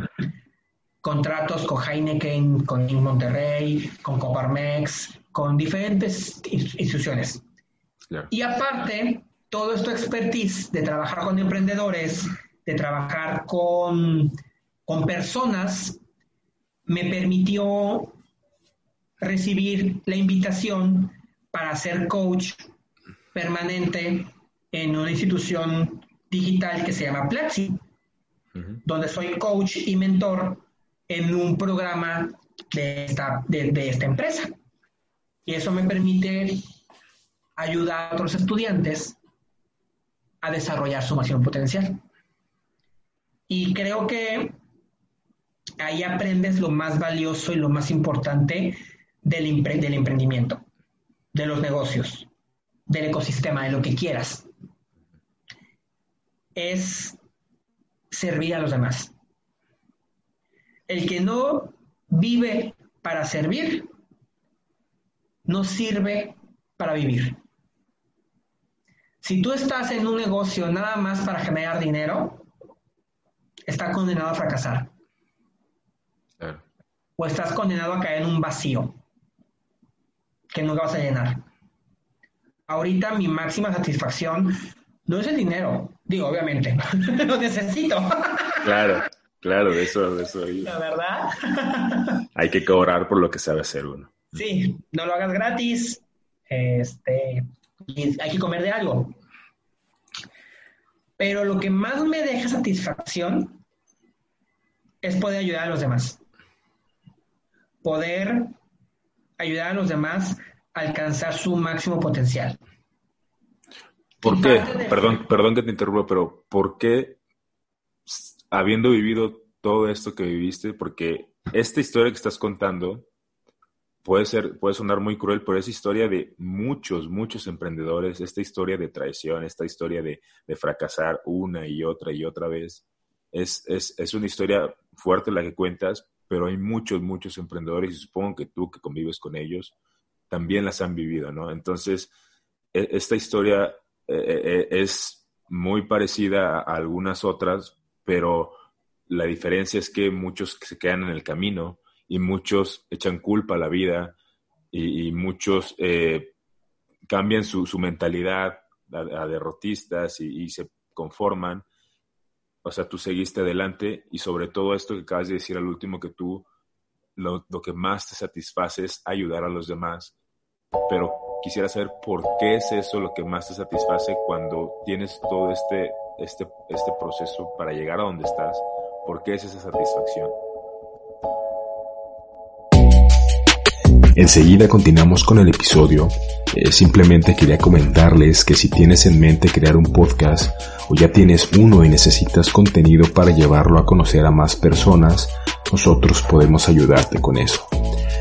contratos con Heineken, con Monterrey, con Coparmex, con diferentes instituciones. Y aparte, todo esto expertise de trabajar con emprendedores, de trabajar con, con personas me permitió recibir la invitación para ser coach permanente en una institución digital que se llama Platzi, donde soy coach y mentor en un programa de esta, de, de esta empresa. Y eso me permite ayudar a otros estudiantes a desarrollar su máximo potencial. Y creo que ahí aprendes lo más valioso y lo más importante del, del emprendimiento, de los negocios, del ecosistema, de lo que quieras. Es servir a los demás. El que no vive para servir, no sirve para vivir. Si tú estás en un negocio nada más para generar dinero, está condenado a fracasar o estás condenado a caer en un vacío que nunca vas a llenar. Ahorita mi máxima satisfacción no es el dinero, digo, obviamente, lo necesito. Claro, claro, de eso, de eso. La verdad. Hay que cobrar por lo que sabe hacer uno. Sí, no lo hagas gratis, este, hay que comer de algo. Pero lo que más me deja satisfacción es poder ayudar a los demás poder ayudar a los demás a alcanzar su máximo potencial. ¿Por qué? Perdón, perdón que te interrumpa, pero ¿por qué, habiendo vivido todo esto que viviste, porque esta historia que estás contando puede ser, puede sonar muy cruel, pero es historia de muchos, muchos emprendedores, esta historia de traición, esta historia de, fracasar una y otra y otra vez. Es, es, es una historia fuerte la que cuentas, pero hay muchos, muchos emprendedores y supongo que tú que convives con ellos también las han vivido, ¿no? Entonces, e, esta historia eh, eh, eh, es muy parecida a algunas otras, pero la diferencia es que muchos se quedan en el camino y muchos echan culpa a la vida y, muchos cambian su, mentalidad a, derrotistas y, se conforman. O sea, tú seguiste adelante y sobre todo esto que acabas de decir al último, que tú lo, que más te satisface es ayudar a los demás, pero quisiera saber por qué es eso lo que más te satisface cuando tienes todo este, este, este proceso para llegar a donde estás, ¿por qué es esa satisfacción? Enseguida continuamos con el episodio. Eh, simplemente quería comentarles que si tienes en mente crear un podcast o ya tienes uno y necesitas contenido para llevarlo a conocer a más personas, nosotros podemos ayudarte con eso.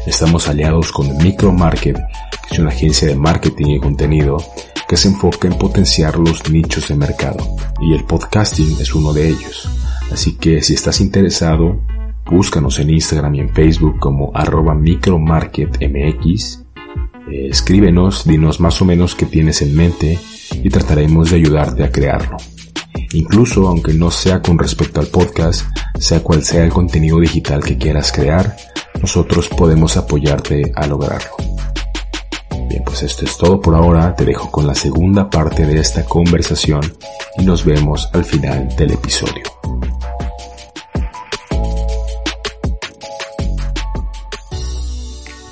Estamos aliados con Micromarket, que es una agencia de marketing y contenido que se enfoca en potenciar los nichos de mercado, y el podcasting es uno de ellos. Así que si estás interesado, búscanos en Instagram y en Facebook como arroba micromarketmx, eh, escríbenos, dinos más o menos qué tienes en mente y trataremos de ayudarte a crearlo. Incluso aunque no sea con respecto al podcast, sea cual sea el contenido digital que quieras crear, nosotros podemos apoyarte a lograrlo. Bien, pues esto es todo por ahora, te dejo con la segunda parte de esta conversación y nos vemos al final del episodio.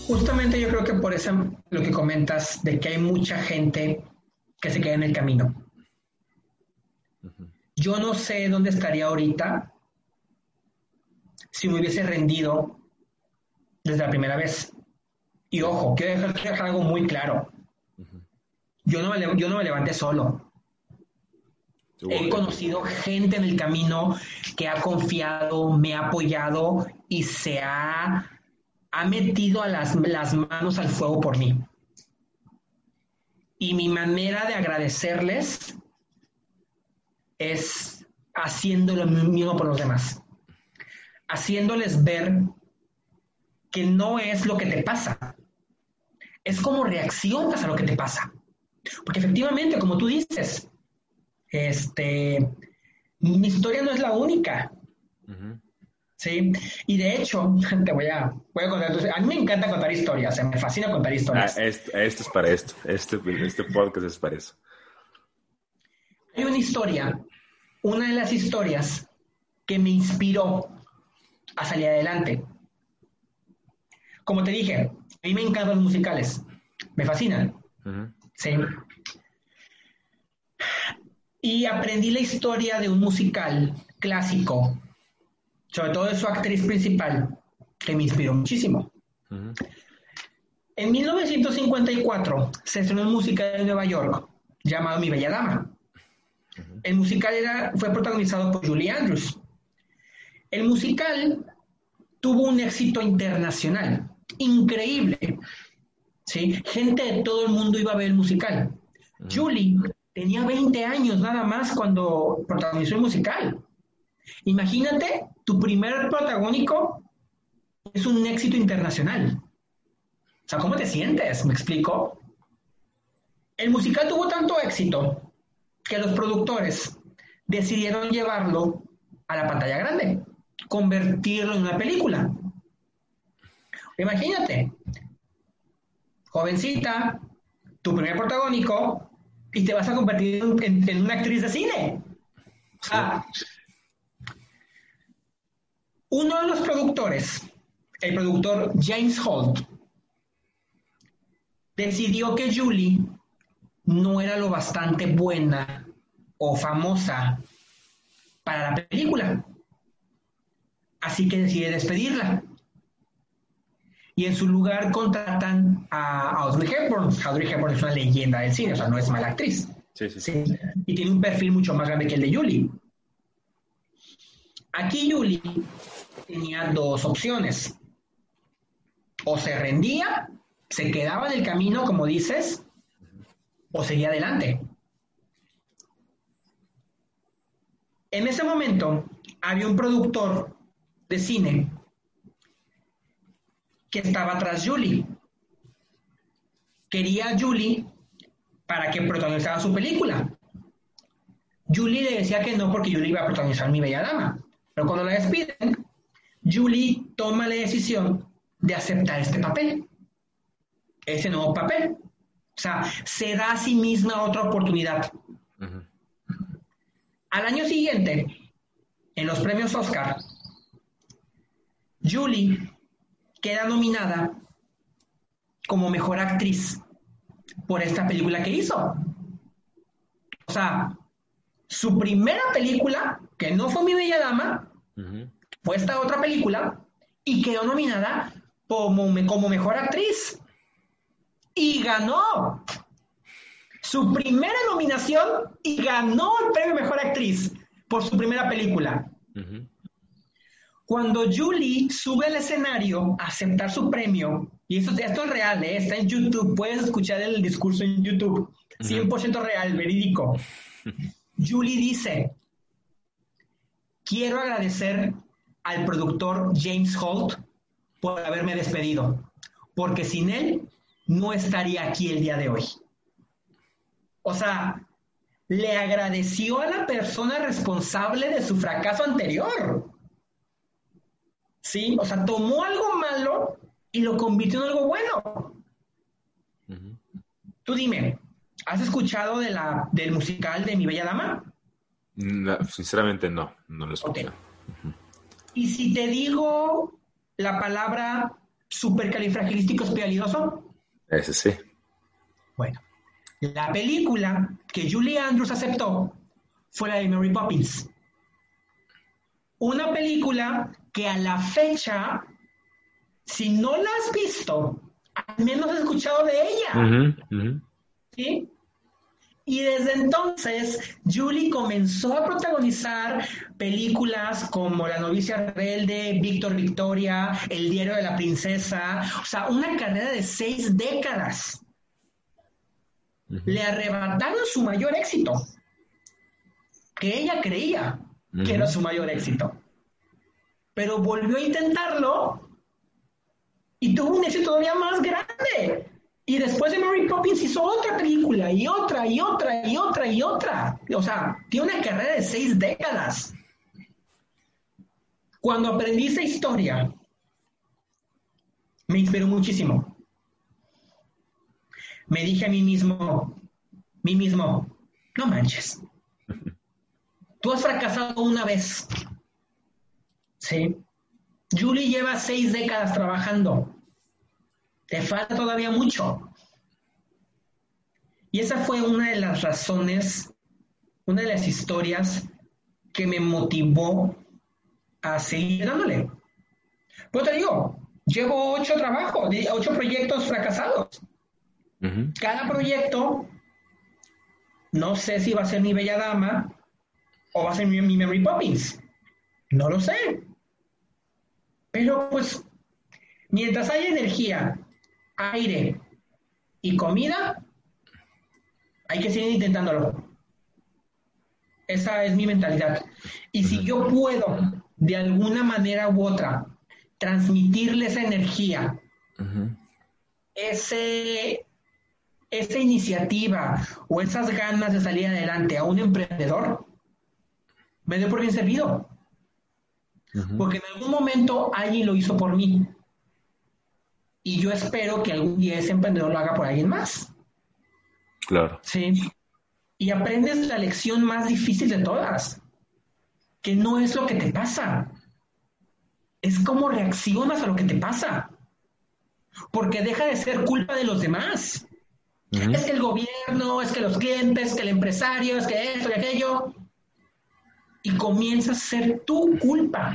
Justamente yo creo que por eso lo que comentas de que hay mucha gente que se queda en el camino. Yo no sé dónde estaría ahorita si me hubiese rendido desde la primera vez. Y ojo, quiero dejar, algo muy claro. yo, no me, yo no me levanté solo. He conocido gente en el camino que ha confiado, me ha apoyado y se ha, ha metido a las, las manos al fuego por mí. Y mi manera de agradecerles es haciendo lo mismo por los demás. Haciéndoles ver que no es lo que te pasa, es como reaccionas a lo que te pasa. Porque efectivamente, como tú dices, este, mi historia no es la única. Sí, y de hecho, te voy a, voy a contar, a mí me encanta contar historias, me fascina contar historias. Ah, esto, esto, es para esto, este, este podcast es para eso. Hay una historia, una de las historias que me inspiró a salir adelante. Como te dije, a mí me encantan los musicales, me fascinan. Sí. Y aprendí la historia de un musical clásico, sobre todo de su actriz principal, que me inspiró muchísimo. En 1954 se estrenó un musical en Nueva York llamado Mi Bella Dama. El musical era, fue protagonizado por Julie Andrews. El musical tuvo un éxito internacional, increíble. ¿sí? Gente de todo el mundo iba a ver el musical. Julie tenía 20 años nada más cuando protagonizó el musical. Imagínate, tu primer protagónico es un éxito internacional. O sea, ¿cómo te sientes? ¿Me explico? El musical tuvo tanto éxito que los productores decidieron llevarlo a la pantalla grande, convertirlo en una película. Imagínate, jovencita, tu primer protagónico, y te vas a convertir en, una actriz de cine. uno de los productores, el productor James Holt, decidió que Julie no era lo bastante buena o famosa para la película. Así que decide despedirla. Y en su lugar contratan a Audrey Hepburn. Audrey Hepburn es una leyenda del cine, o sea, no es mala actriz. Sí, sí, sí. Y tiene un perfil mucho más grande que el de Julie. Aquí Julie tenía dos opciones. O se rendía, se quedaba en el camino, como dices, o seguía adelante. En ese momento había un productor de cine que estaba tras Julie. Quería a Julie para que protagonizara su película. Julie le decía que no porque Julie iba a protagonizar Mi Bella Dama. Pero cuando la despiden, Julie toma la decisión de aceptar este papel, ese nuevo papel. O sea, se da a sí misma otra oportunidad. Al año siguiente, en los premios Oscar, Julie queda nominada como mejor actriz por esta película que hizo. O sea, su primera película, que no fue Mi Bella Dama, fue esta otra película y quedó nominada como, como mejor actriz. Y ganó su primera nominación y ganó el premio Mejor Actriz por su primera película. Cuando Julie sube al escenario a aceptar su premio, y esto, esto es real, ¿eh? está en YouTube, puedes escuchar el discurso en YouTube. 100% real, verídico. Julie dice, quiero agradecer al productor James Holt por haberme despedido, porque sin él no estaría aquí el día de hoy. O sea, le agradeció a la persona responsable de su fracaso anterior. ¿Sí? O sea, tomó algo malo y lo convirtió en algo bueno. Tú dime, ¿has escuchado de la, del musical de Mi Bella Dama? sinceramente no, no lo he escuchado. Y si te digo la palabra supercalifragilístico espialidoso. Ese sí. Bueno, la película que Julie Andrews aceptó fue la de Mary Poppins. Una película que a la fecha, si no la has visto, al menos has escuchado de ella. ¿Sí? Y desde entonces, Julie comenzó a protagonizar películas como La novicia rebelde, Víctor Victoria, El diario de la princesa, o sea, una carrera de seis décadas. Le arrebataron su mayor éxito, que ella creía que era su mayor éxito. Pero volvió a intentarlo y tuvo un éxito todavía más grande. Y después de Mary Poppins hizo otra película y otra y otra y otra y otra. O sea, tiene una carrera de seis décadas. Cuando aprendí esa historia, me inspiró muchísimo. Me dije a mí mismo, mí mismo, no manches. Tú has fracasado una vez. Sí. Julie lleva seis décadas trabajando. Te falta todavía mucho. Y esa fue una de las razones, una de las historias que me motivó a seguir dándole. Pues te digo, llevo ocho trabajos, ocho proyectos fracasados. Cada proyecto, no sé si va a ser mi Bella Dama o va a ser mi, mi Mary Poppins. No lo sé. Pero pues, mientras haya energía aire y comida, hay que seguir intentándolo. Esa es mi mentalidad. Y si yo puedo, de alguna manera u otra, transmitirle esa energía, ese, esa iniciativa o esas ganas de salir adelante a un emprendedor, me doy por bien servido. Porque en algún momento alguien lo hizo por mí. Y yo espero que algún día ese emprendedor lo haga por alguien más. Claro. Sí. Y aprendes la lección más difícil de todas, que no es lo que te pasa, es cómo reaccionas a lo que te pasa. Porque deja de ser culpa de los demás. Es que el gobierno, es que los clientes, que el empresario, es que esto y aquello. Y comienza a ser tu culpa.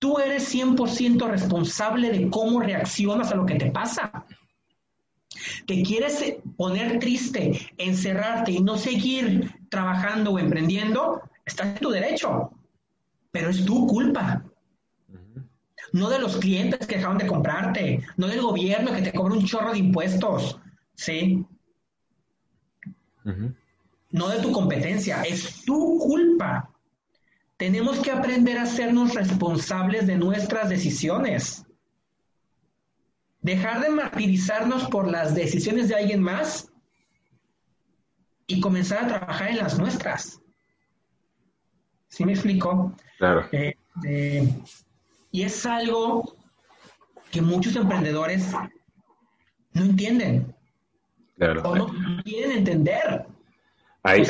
Tú eres 100% responsable de cómo reaccionas a lo que te pasa. Te quieres poner triste, encerrarte y no seguir trabajando o emprendiendo, estás en tu derecho, pero es tu culpa. No de los clientes que dejaron de comprarte, no del gobierno que te cobra un chorro de impuestos, ¿sí? No de tu competencia, es tu culpa. Tenemos que aprender a hacernos responsables de nuestras decisiones. Dejar de martirizarnos por las decisiones de alguien más y comenzar a trabajar en las nuestras. ¿Sí me explico? Claro. Eh, y es algo que muchos emprendedores no entienden. Claro. O no quieren entender. Ahí,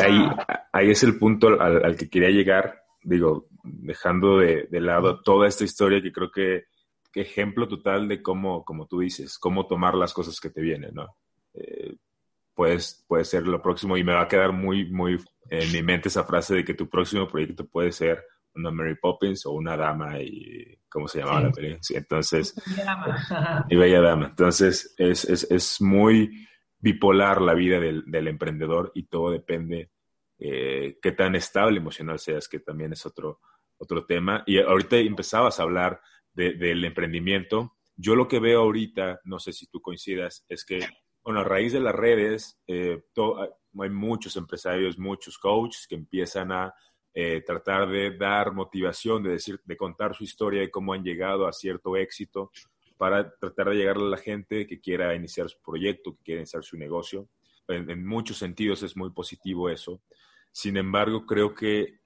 ahí, es el punto al, que quería llegar digo, dejando de, lado toda esta historia que creo que, ejemplo total de cómo, como tú dices, cómo tomar las cosas que te vienen, ¿no? Eh, puedes, puede ser lo próximo y me va a quedar muy, muy en mi mente esa frase de que tu próximo proyecto puede ser una Mary Poppins o una dama y cómo se llamaba la película. entonces, y bella dama. Entonces, es, es, es muy bipolar la vida del, emprendedor y todo depende eh, qué tan estable emocional seas, que también es otro, otro tema. Y ahorita empezabas a hablar del emprendimiento. Yo lo que veo ahorita, no sé si tú coincidas, es que Bueno, a raíz de las redes, eh, hay muchos empresarios, muchos coaches que empiezan a eh, tratar de dar motivación, de decir, de contar su historia de cómo han llegado a cierto éxito para tratar de llegar a la gente que quiera iniciar su proyecto, que quiera iniciar su negocio. En, muchos sentidos es muy positivo eso. Sin embargo, creo que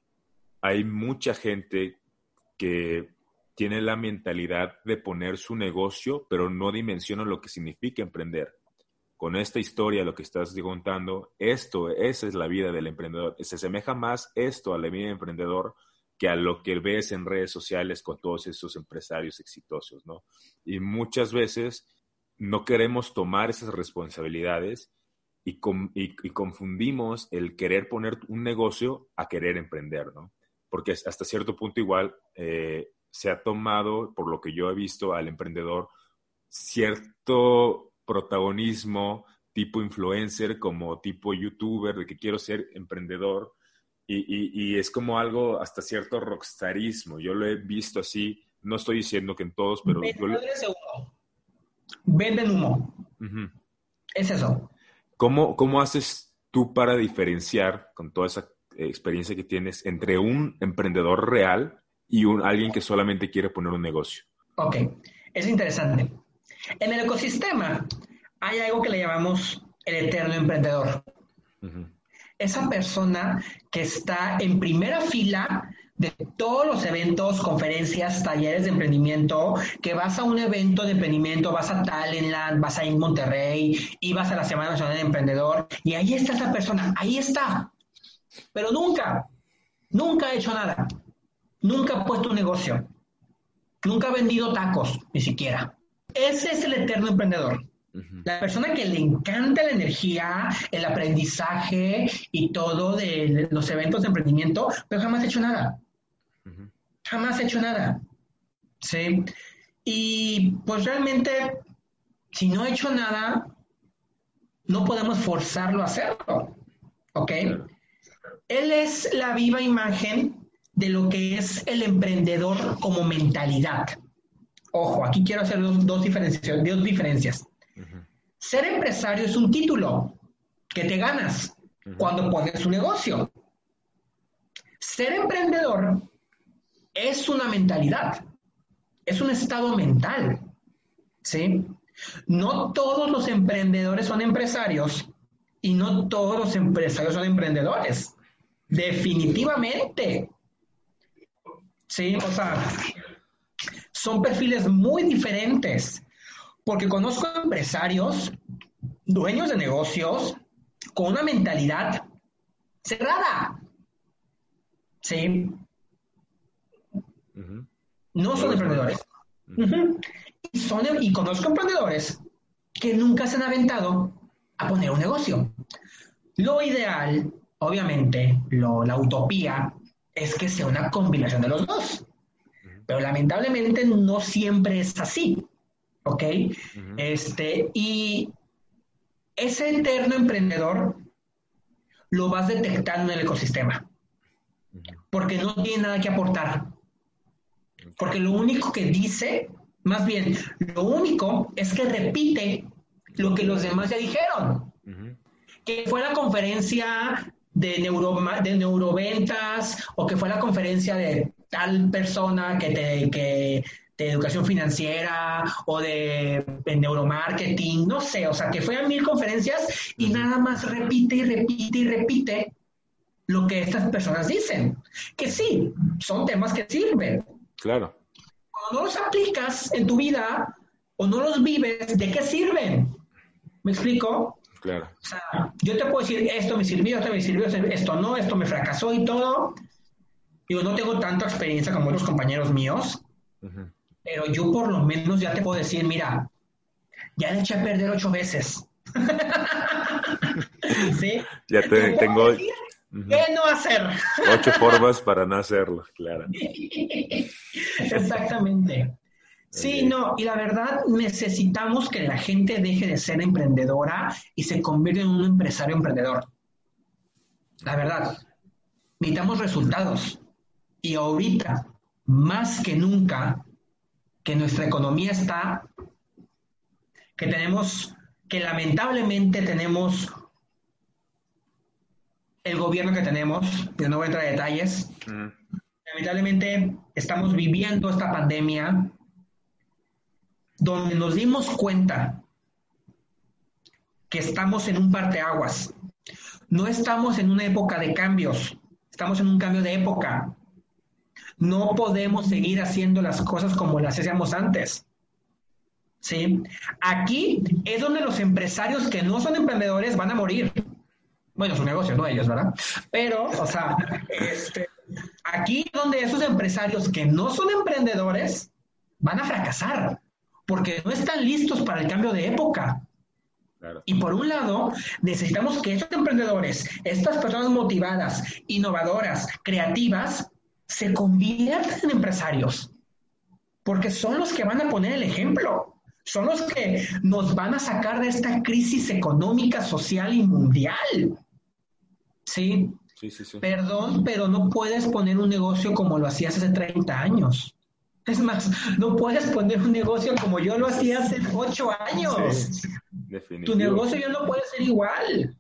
hay mucha gente que tiene la mentalidad de poner su negocio, pero no dimensiona lo que significa emprender. Con esta historia, lo que estás contando, esto, esa es la vida del emprendedor. Se asemeja más esto a la vida del emprendedor que a lo que ves en redes sociales con todos esos empresarios exitosos, ¿no? Y muchas veces no queremos tomar esas responsabilidades y, confundimos el querer poner un negocio a querer emprender, ¿no? Porque hasta cierto punto igual eh, se ha tomado, por lo que yo he visto, al emprendedor cierto protagonismo tipo influencer, como tipo youtuber, de que quiero ser emprendedor, y, es como algo hasta cierto rockstarismo. Yo lo he visto así, no estoy diciendo que en todos, pero... Venden humo. Es eso. ¿Cómo, ¿Cómo haces tú para diferenciar con toda esa experiencia que tienes entre un emprendedor real y un, alguien que solamente quiere poner un negocio? Ok, es interesante. En el ecosistema hay algo que le llamamos el eterno emprendedor esa persona que está en primera fila de todos los eventos, conferencias, talleres de emprendimiento, que vas a un evento de emprendimiento, vas a Talentland, vas a ir Monterrey, y vas a la Semana Nacional de Emprendedor, y ahí está esa persona, ahí está. Pero nunca, nunca ha hecho nada. Nunca ha puesto un negocio. Nunca ha vendido tacos, ni siquiera. Ese es el eterno emprendedor. La persona que le encanta la energía, el aprendizaje y todo de los eventos de emprendimiento, pero jamás ha hecho nada. Jamás ha hecho nada. ¿Sí? Y pues realmente, si no ha hecho nada, no podemos forzarlo a hacerlo. ¿Ok? Él es la viva imagen de lo que es el emprendedor como mentalidad. Ojo, aquí quiero hacer dos, dos diferencias. Ser empresario es un título que te ganas cuando pones un negocio. Ser emprendedor es una mentalidad, es un estado mental. ¿Sí? No todos los emprendedores son empresarios y no todos los empresarios son emprendedores. Definitivamente. Sí, o sea, son perfiles muy diferentes. Porque conozco empresarios, dueños de negocios, con una mentalidad cerrada. ¿Sí? No son emprendedores. y, son, y conozco emprendedores que nunca se han aventado a poner un negocio. Lo ideal, obviamente, la utopía, es que sea una combinación de los dos. Pero lamentablemente no siempre es así. ¿Ok? este, y ese eterno emprendedor lo vas detectando en el ecosistema, porque no tiene nada que aportar, porque lo único que dice, más bien, lo único es que repite lo que los demás ya dijeron, que fue la conferencia de, neuro, de neuroventas o que fue la conferencia de tal persona que te, que de educación financiera o de, neuromarketing, no sé, o sea, que fue a mil conferencias y nada más repite y repite y repite lo que estas personas dicen. Que sí, son temas que sirven. Claro. Cuando no los aplicas en tu vida o no los vives, ¿de qué sirven? ¿Me explico? Claro. O sea, yo te puedo decir, esto me sirvió, esto me sirvió, esto no, esto me fracasó y todo. Digo, no tengo tanta experiencia como otros compañeros míos, pero yo por lo menos ya te puedo decir, mira, ya le eché a perder ocho veces. ¿Sí? Ya te, tengo... ¿Qué no hacer? Ocho formas para no hacerlo, claro. Exactamente. Sí, no, y la verdad necesitamos que la gente deje de ser emprendedora y se convierta en un empresario emprendedor. La verdad, necesitamos resultados. Y ahorita, más que nunca, que nuestra economía está, que tenemos que lamentablemente tenemos el gobierno que tenemos, pero no voy a entrar en detalles. Lamentablemente estamos viviendo esta pandemia donde nos dimos cuenta que estamos en un parteaguas. No estamos en una época de cambios, estamos en un cambio de época. No podemos seguir haciendo las cosas como las hacíamos antes. ¿Sí? Aquí es donde los empresarios que no son emprendedores van a morir. Bueno, su negocio, no ellos, ¿verdad? Pero, o sea, este, aquí es donde esos empresarios que no son emprendedores van a fracasar, porque no están listos para el cambio de época. Y por un lado, necesitamos que estos emprendedores, estas personas motivadas, innovadoras, creativas, se conviertan en empresarios, porque son los que van a poner el ejemplo, son los que nos van a sacar de esta crisis económica, social y mundial. ¿Sí? Sí, sí, sí. Perdón, pero no puedes poner un negocio como lo hacías hace 30 años. Es más, no puedes poner un negocio como yo lo hacía hace 8 años. tu negocio ya no puede ser igual.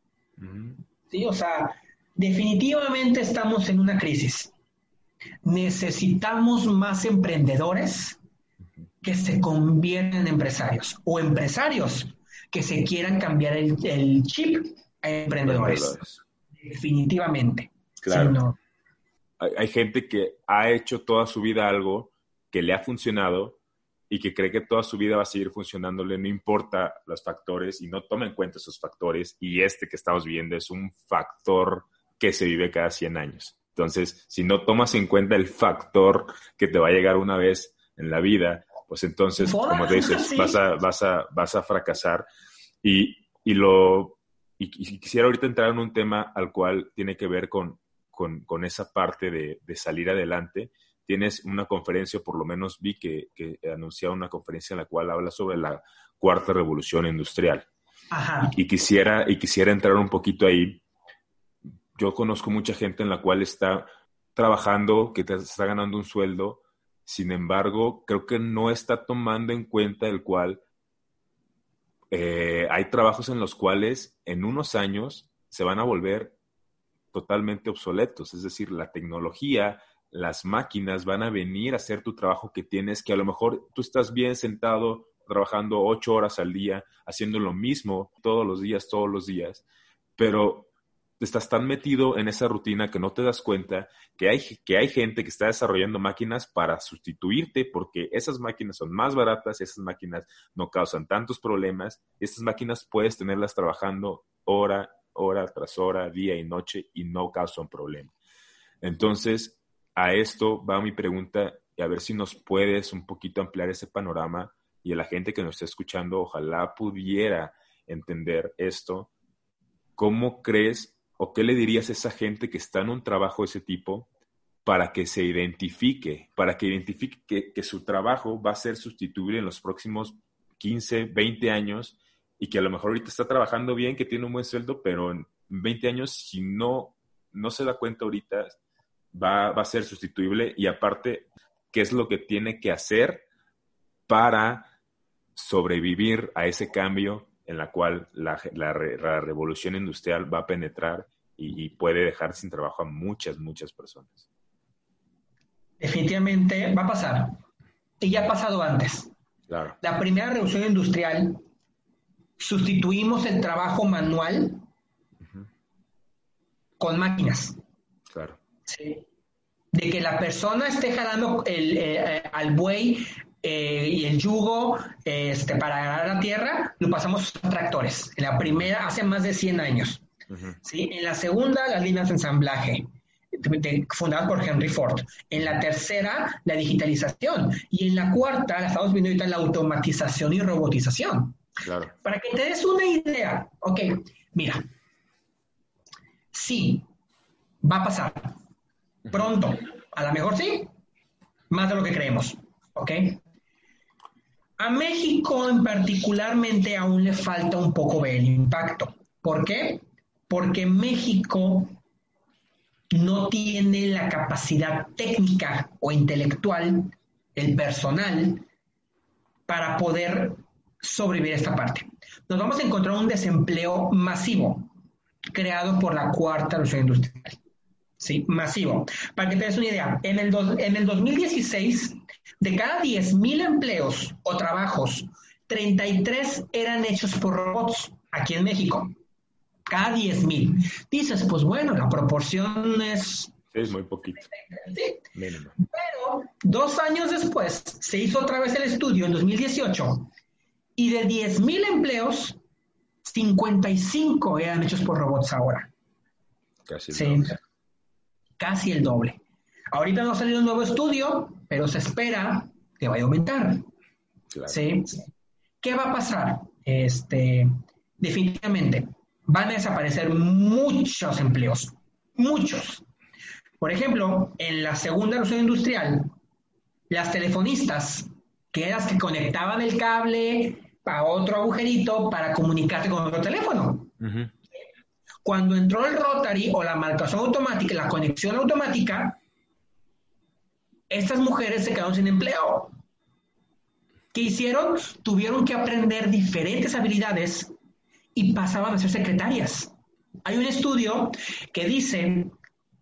Sí, o sea, definitivamente estamos en una crisis. Necesitamos más emprendedores que se convierten en empresarios o empresarios que se quieran cambiar el, chip a emprendedores. Definitivamente. Claro. hay, gente que ha hecho toda su vida algo que le ha funcionado y que cree que toda su vida va a seguir funcionándole, no importa los factores y no toma en cuenta esos factores. Y este que estamos viendo es un factor que se vive cada 100 años. Entonces, si no tomas en cuenta el factor que te va a llegar una vez en la vida, pues entonces, como dices, vas, a, vas, a, vas a fracasar. Y, y lo, y, quisiera ahorita entrar en un tema al cual tiene que ver con, con, con esa parte de, de, salir adelante. Tienes una conferencia, por lo menos vi que, que anunciaba una conferencia en la cual habla sobre la cuarta revolución industrial. Ajá. Y, quisiera, y quisiera entrar un poquito ahí yo conozco mucha gente en la cual está trabajando, que te está ganando un sueldo, sin embargo, creo que no está tomando en cuenta el cual eh, hay trabajos en los cuales en unos años se van a volver totalmente obsoletos, es decir, la tecnología, las máquinas van a venir a hacer tu trabajo que tienes, que a lo mejor tú estás bien sentado trabajando ocho horas al día, haciendo lo mismo todos los días, todos los días, pero estás tan metido en esa rutina que no te das cuenta que hay, que hay gente que está desarrollando máquinas para sustituirte porque esas máquinas son más baratas, esas máquinas no causan tantos problemas, estas máquinas puedes tenerlas trabajando hora, hora tras hora, día y noche y no causan problema. Entonces, a esto va mi pregunta y a ver si nos puedes un poquito ampliar ese panorama y a la gente que nos está escuchando ojalá pudiera entender esto. ¿Cómo crees ¿O qué le dirías a esa gente que está en un trabajo de ese tipo para que se identifique, para que identifique que, su trabajo va a ser sustituible en los próximos 15, 20 años y que a lo mejor ahorita está trabajando bien, que tiene un buen sueldo, pero en 20 años, si no, no se da cuenta ahorita, va, va a ser sustituible y aparte, ¿qué es lo que tiene que hacer para sobrevivir a ese cambio en la cual la, la, revolución industrial va a penetrar y, puede dejar sin trabajo a muchas, muchas personas. Definitivamente va a pasar. Y ya ha pasado antes. Claro. La primera revolución industrial sustituimos el trabajo manual con máquinas. Claro. Sí. De que la persona esté jalando el, eh, al buey eh, y el yugo este, para agarrar la tierra, lo pasamos a tractores. En la primera, hace más de 100 años. ¿sí? En la segunda, las líneas de ensamblaje, fundadas por Henry Ford. En la tercera, la digitalización. Y en la cuarta, la estamos viendo ahorita, la automatización y robotización. Claro. Para que te des una idea, ok, mira, sí, va a pasar. Pronto, a lo mejor sí, más de lo que creemos, ¿ok? A México en particularmente aún le falta un poco ver el impacto. ¿Por qué? Porque México no tiene la capacidad técnica o intelectual, el personal, para poder sobrevivir esta parte. nos vamos a encontrar un desempleo masivo creado por la cuarta revolución industrial. Sí, masivo. Para que te des una idea, en el, en el 2016, de cada 10.000 empleos o trabajos, 33 eran hechos por robots aquí en México. Cada 10.000. Dices, pues bueno, la proporción es... Es muy poquito. Sí. Pero dos años después se hizo otra vez el estudio, en 2018, y de 10.000 empleos, 55 eran hechos por robots ahora. Casi. Sí casi el doble. Ahorita no ha salido un nuevo estudio, pero se espera que vaya a aumentar. ¿Sí? ¿Qué va a pasar? Este, definitivamente, van a desaparecer muchos empleos, muchos. Por ejemplo, en la segunda revolución industrial, las telefonistas, que eran las que conectaban el cable a otro agujerito para comunicarte con otro teléfono. Cuando entró el rotary o la marcación automática, la conexión automática, estas mujeres se quedaron sin empleo. ¿Qué hicieron? Tuvieron que aprender diferentes habilidades y pasaban a ser secretarias. Hay un estudio que dice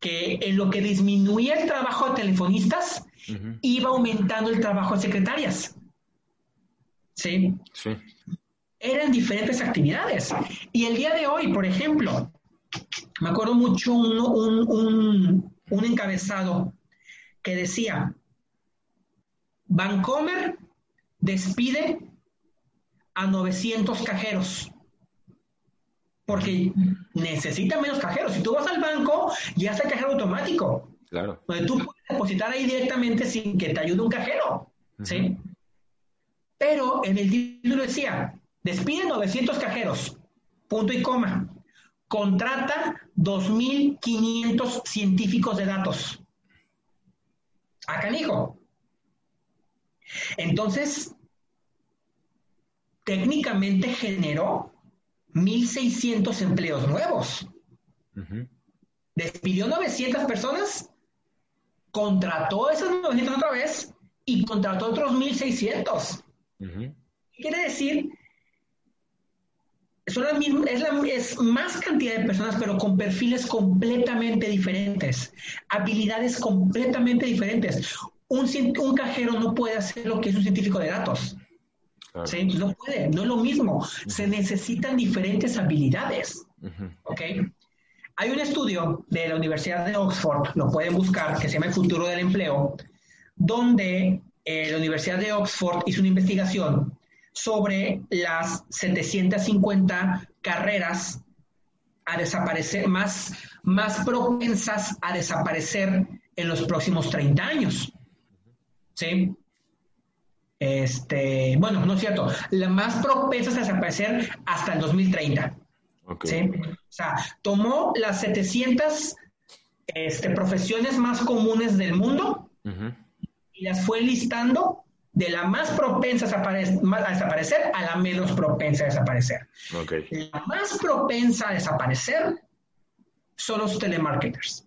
que en lo que disminuía el trabajo de telefonistas, iba aumentando el trabajo de secretarias. ¿Sí? Sí. Eran diferentes actividades. Y el día de hoy, por ejemplo, me acuerdo mucho un, encabezado que decía, Vancomer despide a 900 cajeros porque necesita menos cajeros. Si tú vas al banco, ya está el cajero automático. Claro. Donde tú puedes depositar ahí directamente sin que te ayude un cajero. ¿sí? Pero en el título decía, despide 900 cajeros, punto y coma contrata 2.500 científicos de datos. A canijo. Entonces, técnicamente generó 1.600 empleos nuevos. Despidió 900 personas, contrató esas 900 otra vez y contrató otros 1.600. Quiere decir son es, la, es más cantidad de personas, pero con perfiles completamente diferentes, habilidades completamente diferentes. Un, un cajero no puede hacer lo que es un científico de datos. No puede, no es lo mismo. Se necesitan diferentes habilidades. Hay un estudio de la Universidad de Oxford, lo pueden buscar, que se llama El futuro del empleo, donde eh, la Universidad de Oxford hizo una investigación sobre las 750 carreras a desaparecer, más, más propensas a desaparecer en los próximos 30 años. ¿Sí? Este, bueno, no es cierto, las más propensas a desaparecer hasta el 2030. ¿sí? O sea, tomó las 700 este, profesiones más comunes del mundo y las fue listando de la más propensa a, desaparecer a la menos propensa a desaparecer. La más propensa a desaparecer son los telemarketers.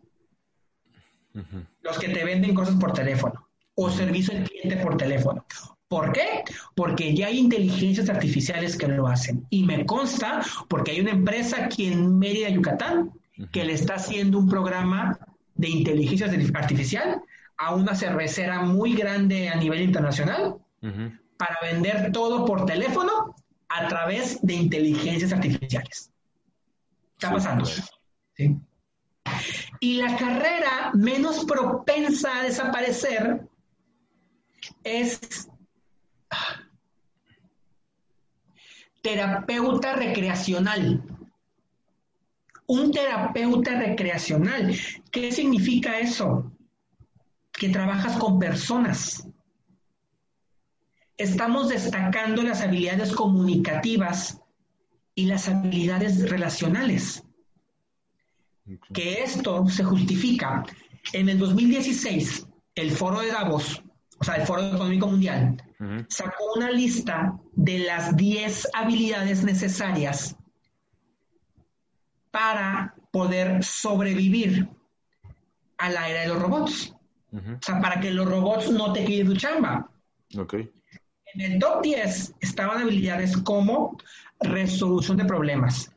Los que te venden cosas por teléfono o servicio al cliente por teléfono. ¿Por qué? Porque ya hay inteligencias artificiales que lo hacen. Y me consta porque hay una empresa aquí en Mérida, Yucatán, que le está haciendo un programa de inteligencia artificial a una cervecera muy grande a nivel internacional para vender todo por teléfono a través de inteligencias artificiales. Está pasando. ¿Sí? Y la carrera menos propensa a desaparecer es terapeuta recreacional. Un terapeuta recreacional. ¿Qué significa eso? Que trabajas con personas. Estamos destacando las habilidades comunicativas y las habilidades relacionales. Que esto se justifica. En el 2016, el Foro de Davos, o sea, el Foro Económico Mundial, sacó una lista de las 10 habilidades necesarias para poder sobrevivir a la era de los robots. O sea, para que los robots no te quiten tu chamba. Ok. En el top 10 estaban habilidades como resolución de problemas,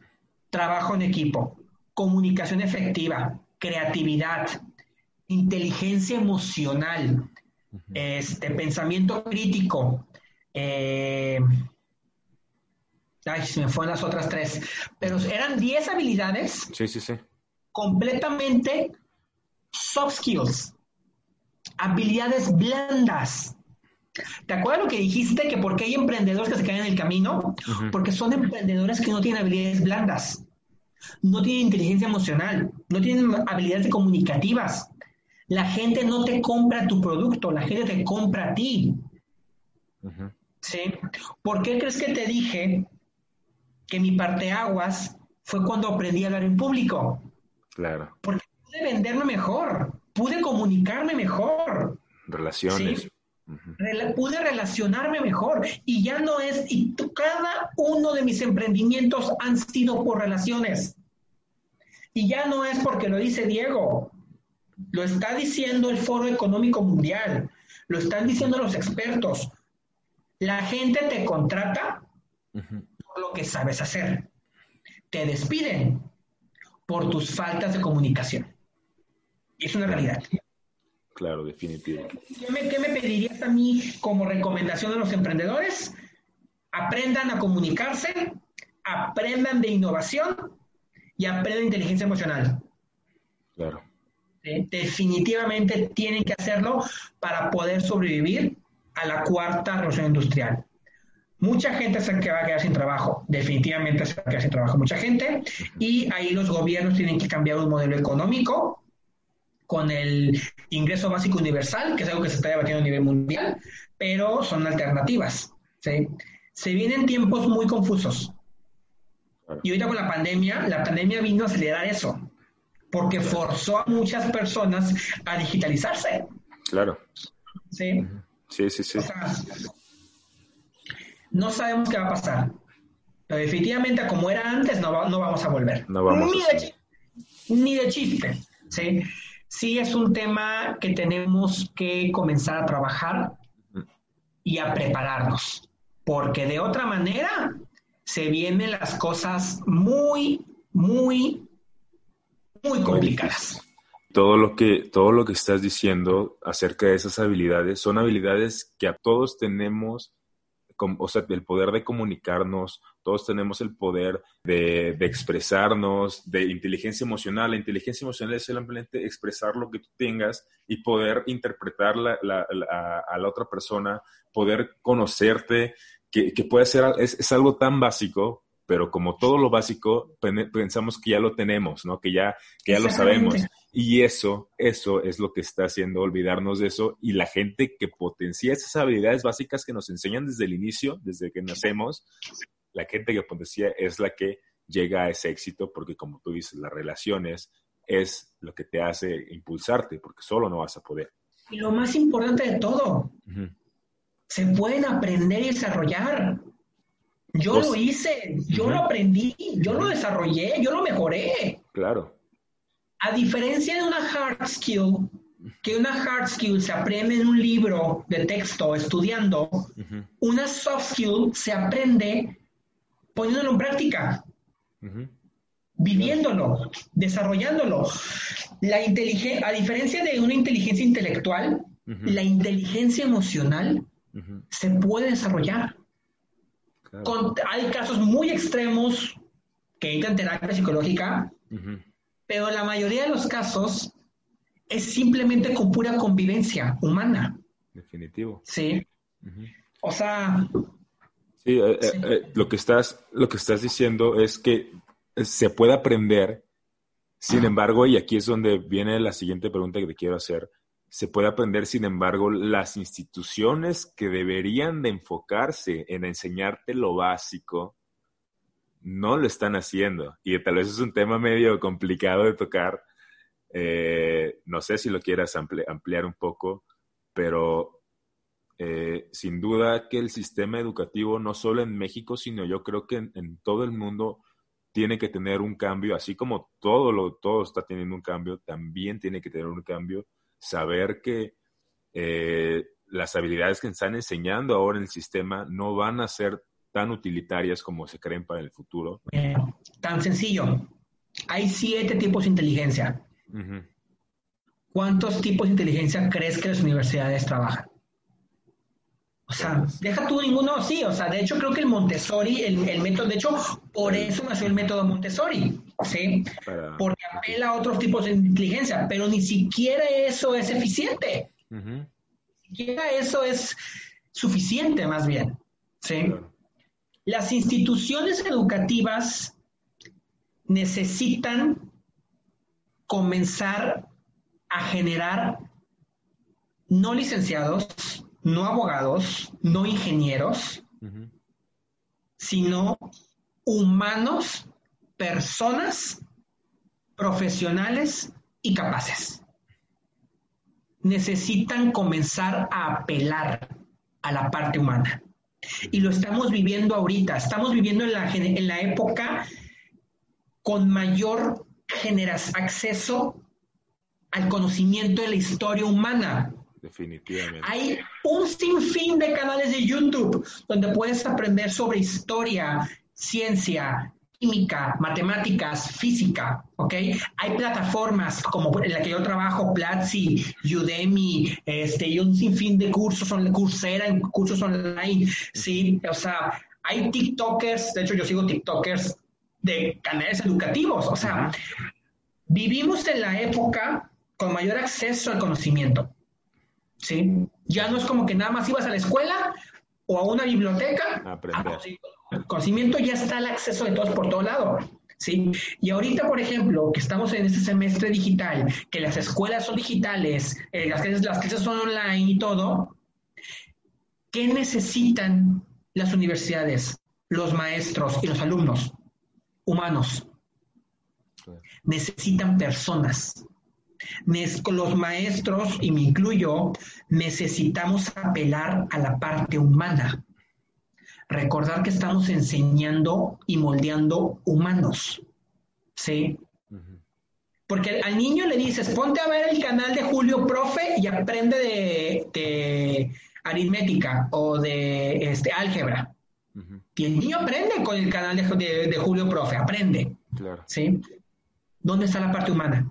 trabajo en equipo, comunicación efectiva, creatividad, inteligencia emocional, este, pensamiento crítico. Eh, ay, se me fueron las otras tres. Pero eran 10 habilidades. Sí, sí, sí. Completamente soft skills. Habilidades blandas. ¿Te acuerdas lo que dijiste? Que porque hay emprendedores que se caen en el camino, porque son emprendedores que no tienen habilidades blandas, no tienen inteligencia emocional, no tienen habilidades comunicativas. La gente no te compra tu producto, la gente te compra a ti. ¿Sí? ¿Por qué crees que te dije que mi parteaguas fue cuando aprendí a hablar en público? Claro. Porque pude venderme mejor, pude comunicarme mejor. Relaciones. pude relacionarme mejor y ya no es, y cada uno de mis emprendimientos han sido por relaciones. Y ya no es porque lo dice Diego, lo está diciendo el Foro Económico Mundial, lo están diciendo los expertos. La gente te contrata por lo que sabes hacer. Te despiden por tus faltas de comunicación. Es una realidad. Claro, definitivo. ¿Qué me, ¿Qué me, pedirías a mí como recomendación a los emprendedores? Aprendan a comunicarse, aprendan de innovación y aprendan inteligencia emocional. Claro. Definitivamente tienen que hacerlo para poder sobrevivir a la cuarta revolución industrial. Mucha gente se va a quedar sin trabajo, definitivamente se va a quedar sin trabajo mucha gente, y ahí los gobiernos tienen que cambiar un modelo económico con el ingreso básico universal, que es algo que se está debatiendo a nivel mundial, pero son alternativas. Se vienen tiempos muy confusos. Y ahorita con la pandemia, la pandemia vino a acelerar eso porque forzó a muchas personas a digitalizarse. Claro. Sí. Sí, sí, sí. no sabemos qué va a pasar. Pero definitivamente, como era antes, no, no vamos a volver. No vamos ni, de, ni de chiste. ¿sí? Sí, es un tema que tenemos que comenzar a trabajar y a prepararnos. Porque de otra manera, se vienen las cosas muy, muy muy complicadas. Todo lo que, todo lo que estás diciendo acerca de esas habilidades son habilidades que a todos tenemos, o sea, el poder de comunicarnos, todos tenemos el poder de, expresarnos, de inteligencia emocional. La inteligencia emocional es simplemente expresar lo que tú tengas y poder interpretar a la otra persona, poder conocerte, que, puede ser, es, algo tan básico, pero como todo lo básico, pensamos que ya lo tenemos, ¿no? Que ya, que ya lo sabemos. Y eso, eso es lo que está haciendo olvidarnos de eso. Y la gente que potencia esas habilidades básicas que nos enseñan desde el inicio, desde que nacemos, la gente que potencia es la que llega a ese éxito, porque como tú dices, las relaciones es lo que te hace impulsarte, porque solo no vas a poder. Y lo más importante de todo, se pueden aprender y desarrollar. Yo lo hice, yo lo aprendí, yo lo desarrollé, yo lo mejoré. Claro. A diferencia de una hard skill, que una hard skill se aprende en un libro de texto estudiando, una soft skill se aprende poniéndolo en práctica, viviéndolo, desarrollándolo. La a diferencia de una inteligencia intelectual, la inteligencia emocional se puede desarrollar. Hay casos muy extremos que necesitan terapia psicológica, pero la mayoría de los casos es simplemente con pura convivencia humana. Definitivo. Sí. O sea. Sí, eh, eh, eh, lo, que estás, lo que estás diciendo es que se puede aprender, sin embargo, y aquí es donde viene la siguiente pregunta que te quiero hacer se puede aprender, sin embargo, las instituciones que deberían de enfocarse en enseñarte lo básico, no lo están haciendo. Y tal vez es un tema medio complicado de tocar. Eh, no sé si lo quieras ampliar un poco, pero eh, sin duda que el sistema educativo, no solo en México, sino yo creo que en, todo el mundo, tiene que tener un cambio, así como todo, lo, todo está teniendo un cambio, también tiene que tener un cambio saber que eh, las habilidades que están enseñando ahora en el sistema no van a ser tan utilitarias como se creen para el futuro? tan sencillo. Hay siete tipos de inteligencia. ¿Cuántos tipos de inteligencia crees que las universidades trabajan? O sea, deja tú ninguno, sí, o sea, de hecho creo que el Montessori, el, método, de hecho, por eso nació el método Montessori, ¿sí? Porque apela a otros tipos de inteligencia, pero ni siquiera eso es eficiente. Ni siquiera eso es suficiente, más bien, ¿sí? Las instituciones educativas necesitan comenzar a generar no licenciados, no abogados, no ingenieros, sino humanos, personas, profesionales y capaces. Necesitan comenzar a apelar a la parte humana. Y lo estamos viviendo ahorita. Estamos viviendo en la, en la época con mayor acceso al conocimiento de la historia humana. Definitivamente. Hay un sinfín de canales de YouTube donde puedes aprender sobre historia, ciencia, química, matemáticas, física, ¿ok? Hay plataformas como en la que yo trabajo, Platzi, Udemy, este, y un sinfín de cursos, son Coursera, cursos online, ¿sí? O sea, hay TikTokers, de hecho yo sigo TikTokers de canales educativos, o sea, vivimos en la época con mayor acceso al conocimiento. ¿sí? Ya no es como que nada más ibas a la escuela o a una biblioteca. Aprender. El conocimiento ya está al acceso de todos por todo lado. ¿Sí? Y ahorita, por ejemplo, que estamos en este semestre digital, que las escuelas son digitales, eh, las, clases, las clases son online y todo, ¿qué necesitan las universidades, los maestros y los alumnos? Humanos. Necesitan personas los maestros, y me incluyo, necesitamos apelar a la parte humana. Recordar que estamos enseñando y moldeando humanos. ¿Sí? Porque al niño le dices, ponte a ver el canal de Julio Profe y aprende de, aritmética o de este, álgebra. Y el niño aprende con el canal de, de Julio Profe, aprende. Claro. ¿Sí? ¿Dónde está la parte humana?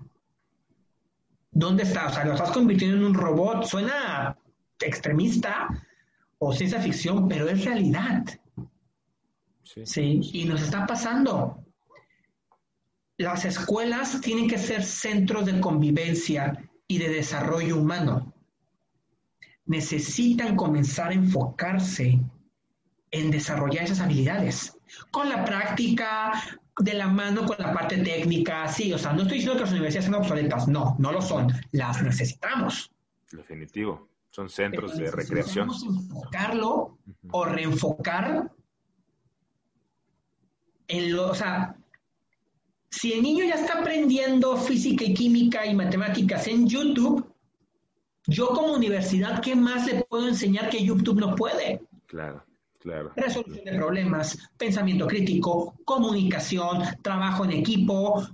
¿Dónde está? O sea, lo estás convirtiendo en un robot. Suena extremista o ciencia ficción, pero es realidad. Sí. Y nos está pasando. Las escuelas tienen que ser centros de convivencia y de desarrollo humano. Necesitan comenzar a enfocarse en desarrollar esas habilidades. Con la práctica, de la mano con la parte técnica, sí, o sea, no estoy diciendo que las universidades sean obsoletas, no, no lo son, las necesitamos. Definitivo, son centros de recreación. enfocarlo o reenfocar en lo, o sea, si el niño ya está aprendiendo física y química y matemáticas en YouTube, yo como universidad, ¿qué más le puedo enseñar que YouTube no puede? Claro. Claro. Resolución de problemas, pensamiento crítico, comunicación, trabajo en equipo.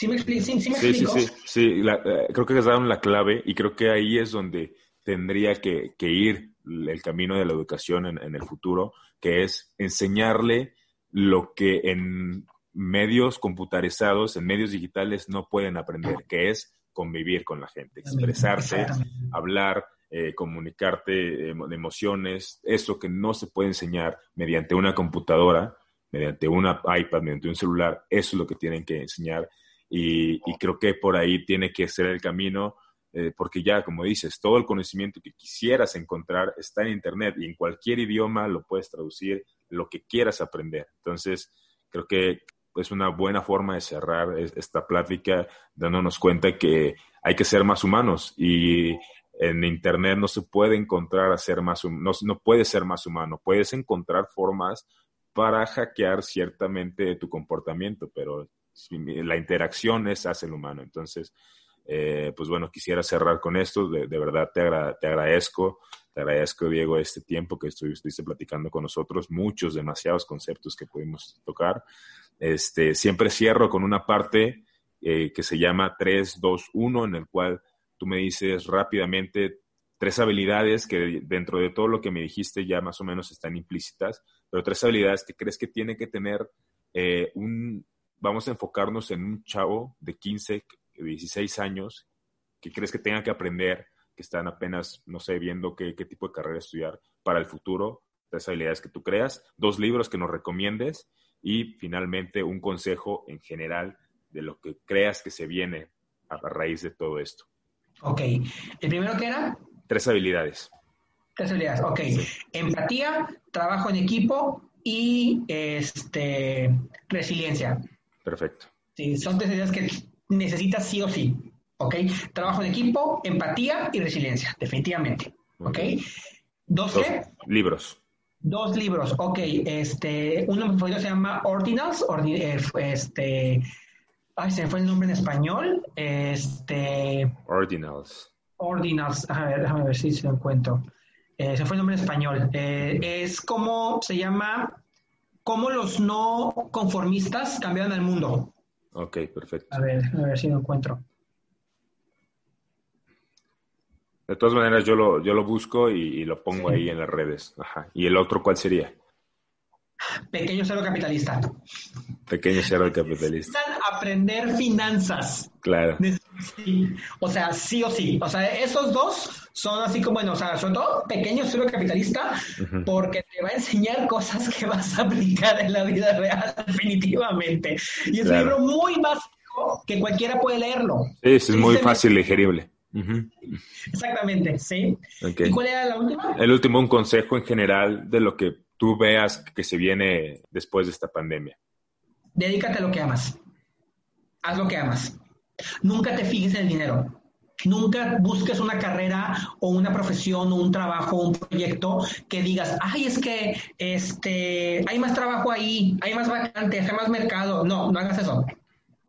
¿Sí me, explico? ¿Sí, sí, sí, sí, sí. Eh, creo que dado la clave y creo que ahí es donde tendría que, ir el camino de la educación en, en, el futuro, que es enseñarle lo que en medios computarizados, en medios digitales no pueden aprender, que es convivir con la gente, expresarse, hablar, eh, comunicarte de emociones, eso que no se puede enseñar mediante una computadora, mediante una iPad, mediante un celular, eso es lo que tienen que enseñar. Y, creo que por ahí tiene que ser el camino, eh, porque ya, como dices, todo el conocimiento que quisieras encontrar está en Internet y en cualquier idioma lo puedes traducir, lo que quieras aprender. Entonces, creo que es una buena forma de cerrar esta plática dándonos cuenta que hay que ser más humanos y en Internet no se puede encontrar a ser más, no, no puede ser más humano. Puedes encontrar formas para hackear ciertamente tu comportamiento, pero la interacción es hacia el humano. Entonces, eh, pues bueno, quisiera cerrar con esto. De, verdad te, te, agradezco, te agradezco, Diego, este tiempo que estuviste platicando con nosotros, muchos, demasiados conceptos que pudimos tocar. Este, siempre cierro con una parte eh, que se llama 3, 2, 1, en el cual tú me dices rápidamente tres habilidades que dentro de todo lo que me dijiste ya más o menos están implícitas, pero tres habilidades que crees que tiene que tener eh, un, vamos a enfocarnos en un chavo de 15, 16 años que crees que tenga que aprender, que están apenas, no sé, viendo qué, qué tipo de carrera estudiar para el futuro, tres habilidades que tú creas, dos libros que nos recomiendes y finalmente un consejo en general de lo que creas que se viene a raíz de todo esto. Ok. ¿El primero que era? Tres habilidades. Tres habilidades, ok. Empatía, trabajo en equipo y este resiliencia. Perfecto. Sí, son tres habilidades que necesitas sí o sí. ¿Ok? Trabajo en equipo, empatía y resiliencia, definitivamente. ¿Ok? Dos, libros. Dos libros, ok. Este, uno se llama Ordinals, eh, este, ay, se me fue el nombre en español. Este. Ordinals. Ordinals, a ver, déjame ver si se lo encuentro. Eh, se fue el nombre en español. Eh, es como se llama, cómo los no conformistas cambiaron el mundo. Ok, perfecto. A ver, a ver si lo encuentro. De todas maneras, yo lo, yo lo busco y, lo pongo ahí en las redes. Ajá. ¿Y el otro cuál sería? Pequeño cero capitalista. Pequeño cero capitalista. Aprender finanzas. Claro. O sea, sí o sí. O sea, esos dos son así como, bueno, o sea, sobre todo pequeño cero capitalista, porque te va a enseñar cosas que vas a aplicar en la vida real, definitivamente. Y es un libro muy básico que cualquiera puede leerlo. Sí, es muy fácil, digerible. Exactamente, sí. ¿Y cuál era la última? El último, un consejo en general de lo que tú veas que se viene después de esta pandemia. Dedícate a lo que amas. Haz lo que amas. Nunca te fijes en el dinero. Nunca busques una carrera o una profesión o un trabajo o un proyecto que digas, ay, es que este, hay más trabajo ahí, hay más vacantes, hay más mercado. No, no hagas eso.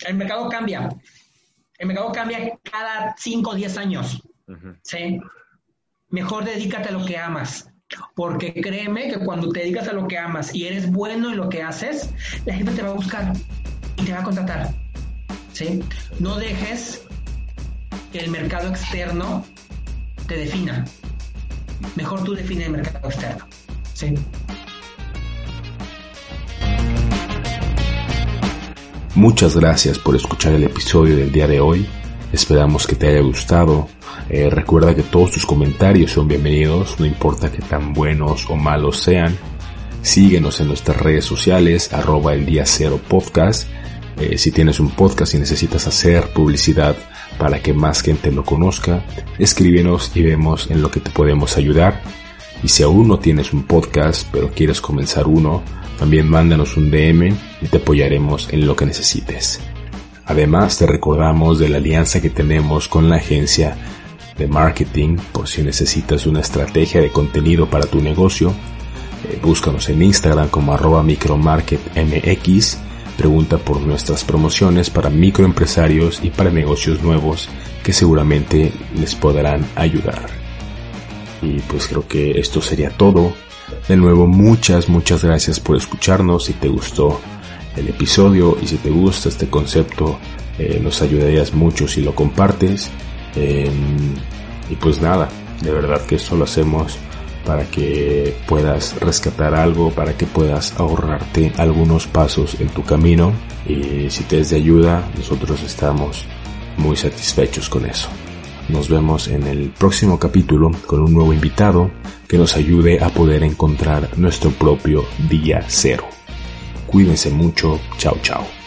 El mercado cambia. El mercado cambia cada 5 o 10 años. ¿sí? Mejor dedícate a lo que amas. Porque créeme que cuando te dedicas a lo que amas y eres bueno en lo que haces, la gente te va a buscar y te va a contratar. ¿Sí? No dejes que el mercado externo te defina. Mejor tú define el mercado externo. ¿sí? Muchas gracias por escuchar el episodio del día de hoy. Esperamos que te haya gustado. Eh, recuerda que todos tus comentarios son bienvenidos, no importa que tan buenos o malos sean. Síguenos en nuestras redes sociales, arroba el día cero podcast. Eh, si tienes un podcast y necesitas hacer publicidad para que más gente lo conozca, escríbenos y vemos en lo que te podemos ayudar. Y si aún no tienes un podcast, pero quieres comenzar uno, también mándanos un DM y te apoyaremos en lo que necesites. Además, te recordamos de la alianza que tenemos con la agencia de marketing por si necesitas una estrategia de contenido para tu negocio. Eh, búscanos en Instagram como arroba micromarketmx. Pregunta por nuestras promociones para microempresarios y para negocios nuevos que seguramente les podrán ayudar. Y pues creo que esto sería todo. De nuevo, muchas, muchas gracias por escucharnos. Si te gustó el episodio y si te gusta este concepto, eh, nos ayudarías mucho si lo compartes. Em, y pues nada, de verdad que esto lo hacemos para que puedas rescatar algo, para que puedas ahorrarte algunos pasos en tu camino. Y si te es de ayuda, nosotros estamos muy satisfechos con eso. Nos vemos en el próximo capítulo con un nuevo invitado que nos ayude a poder encontrar nuestro propio día cero. Cuídense mucho, chao chao.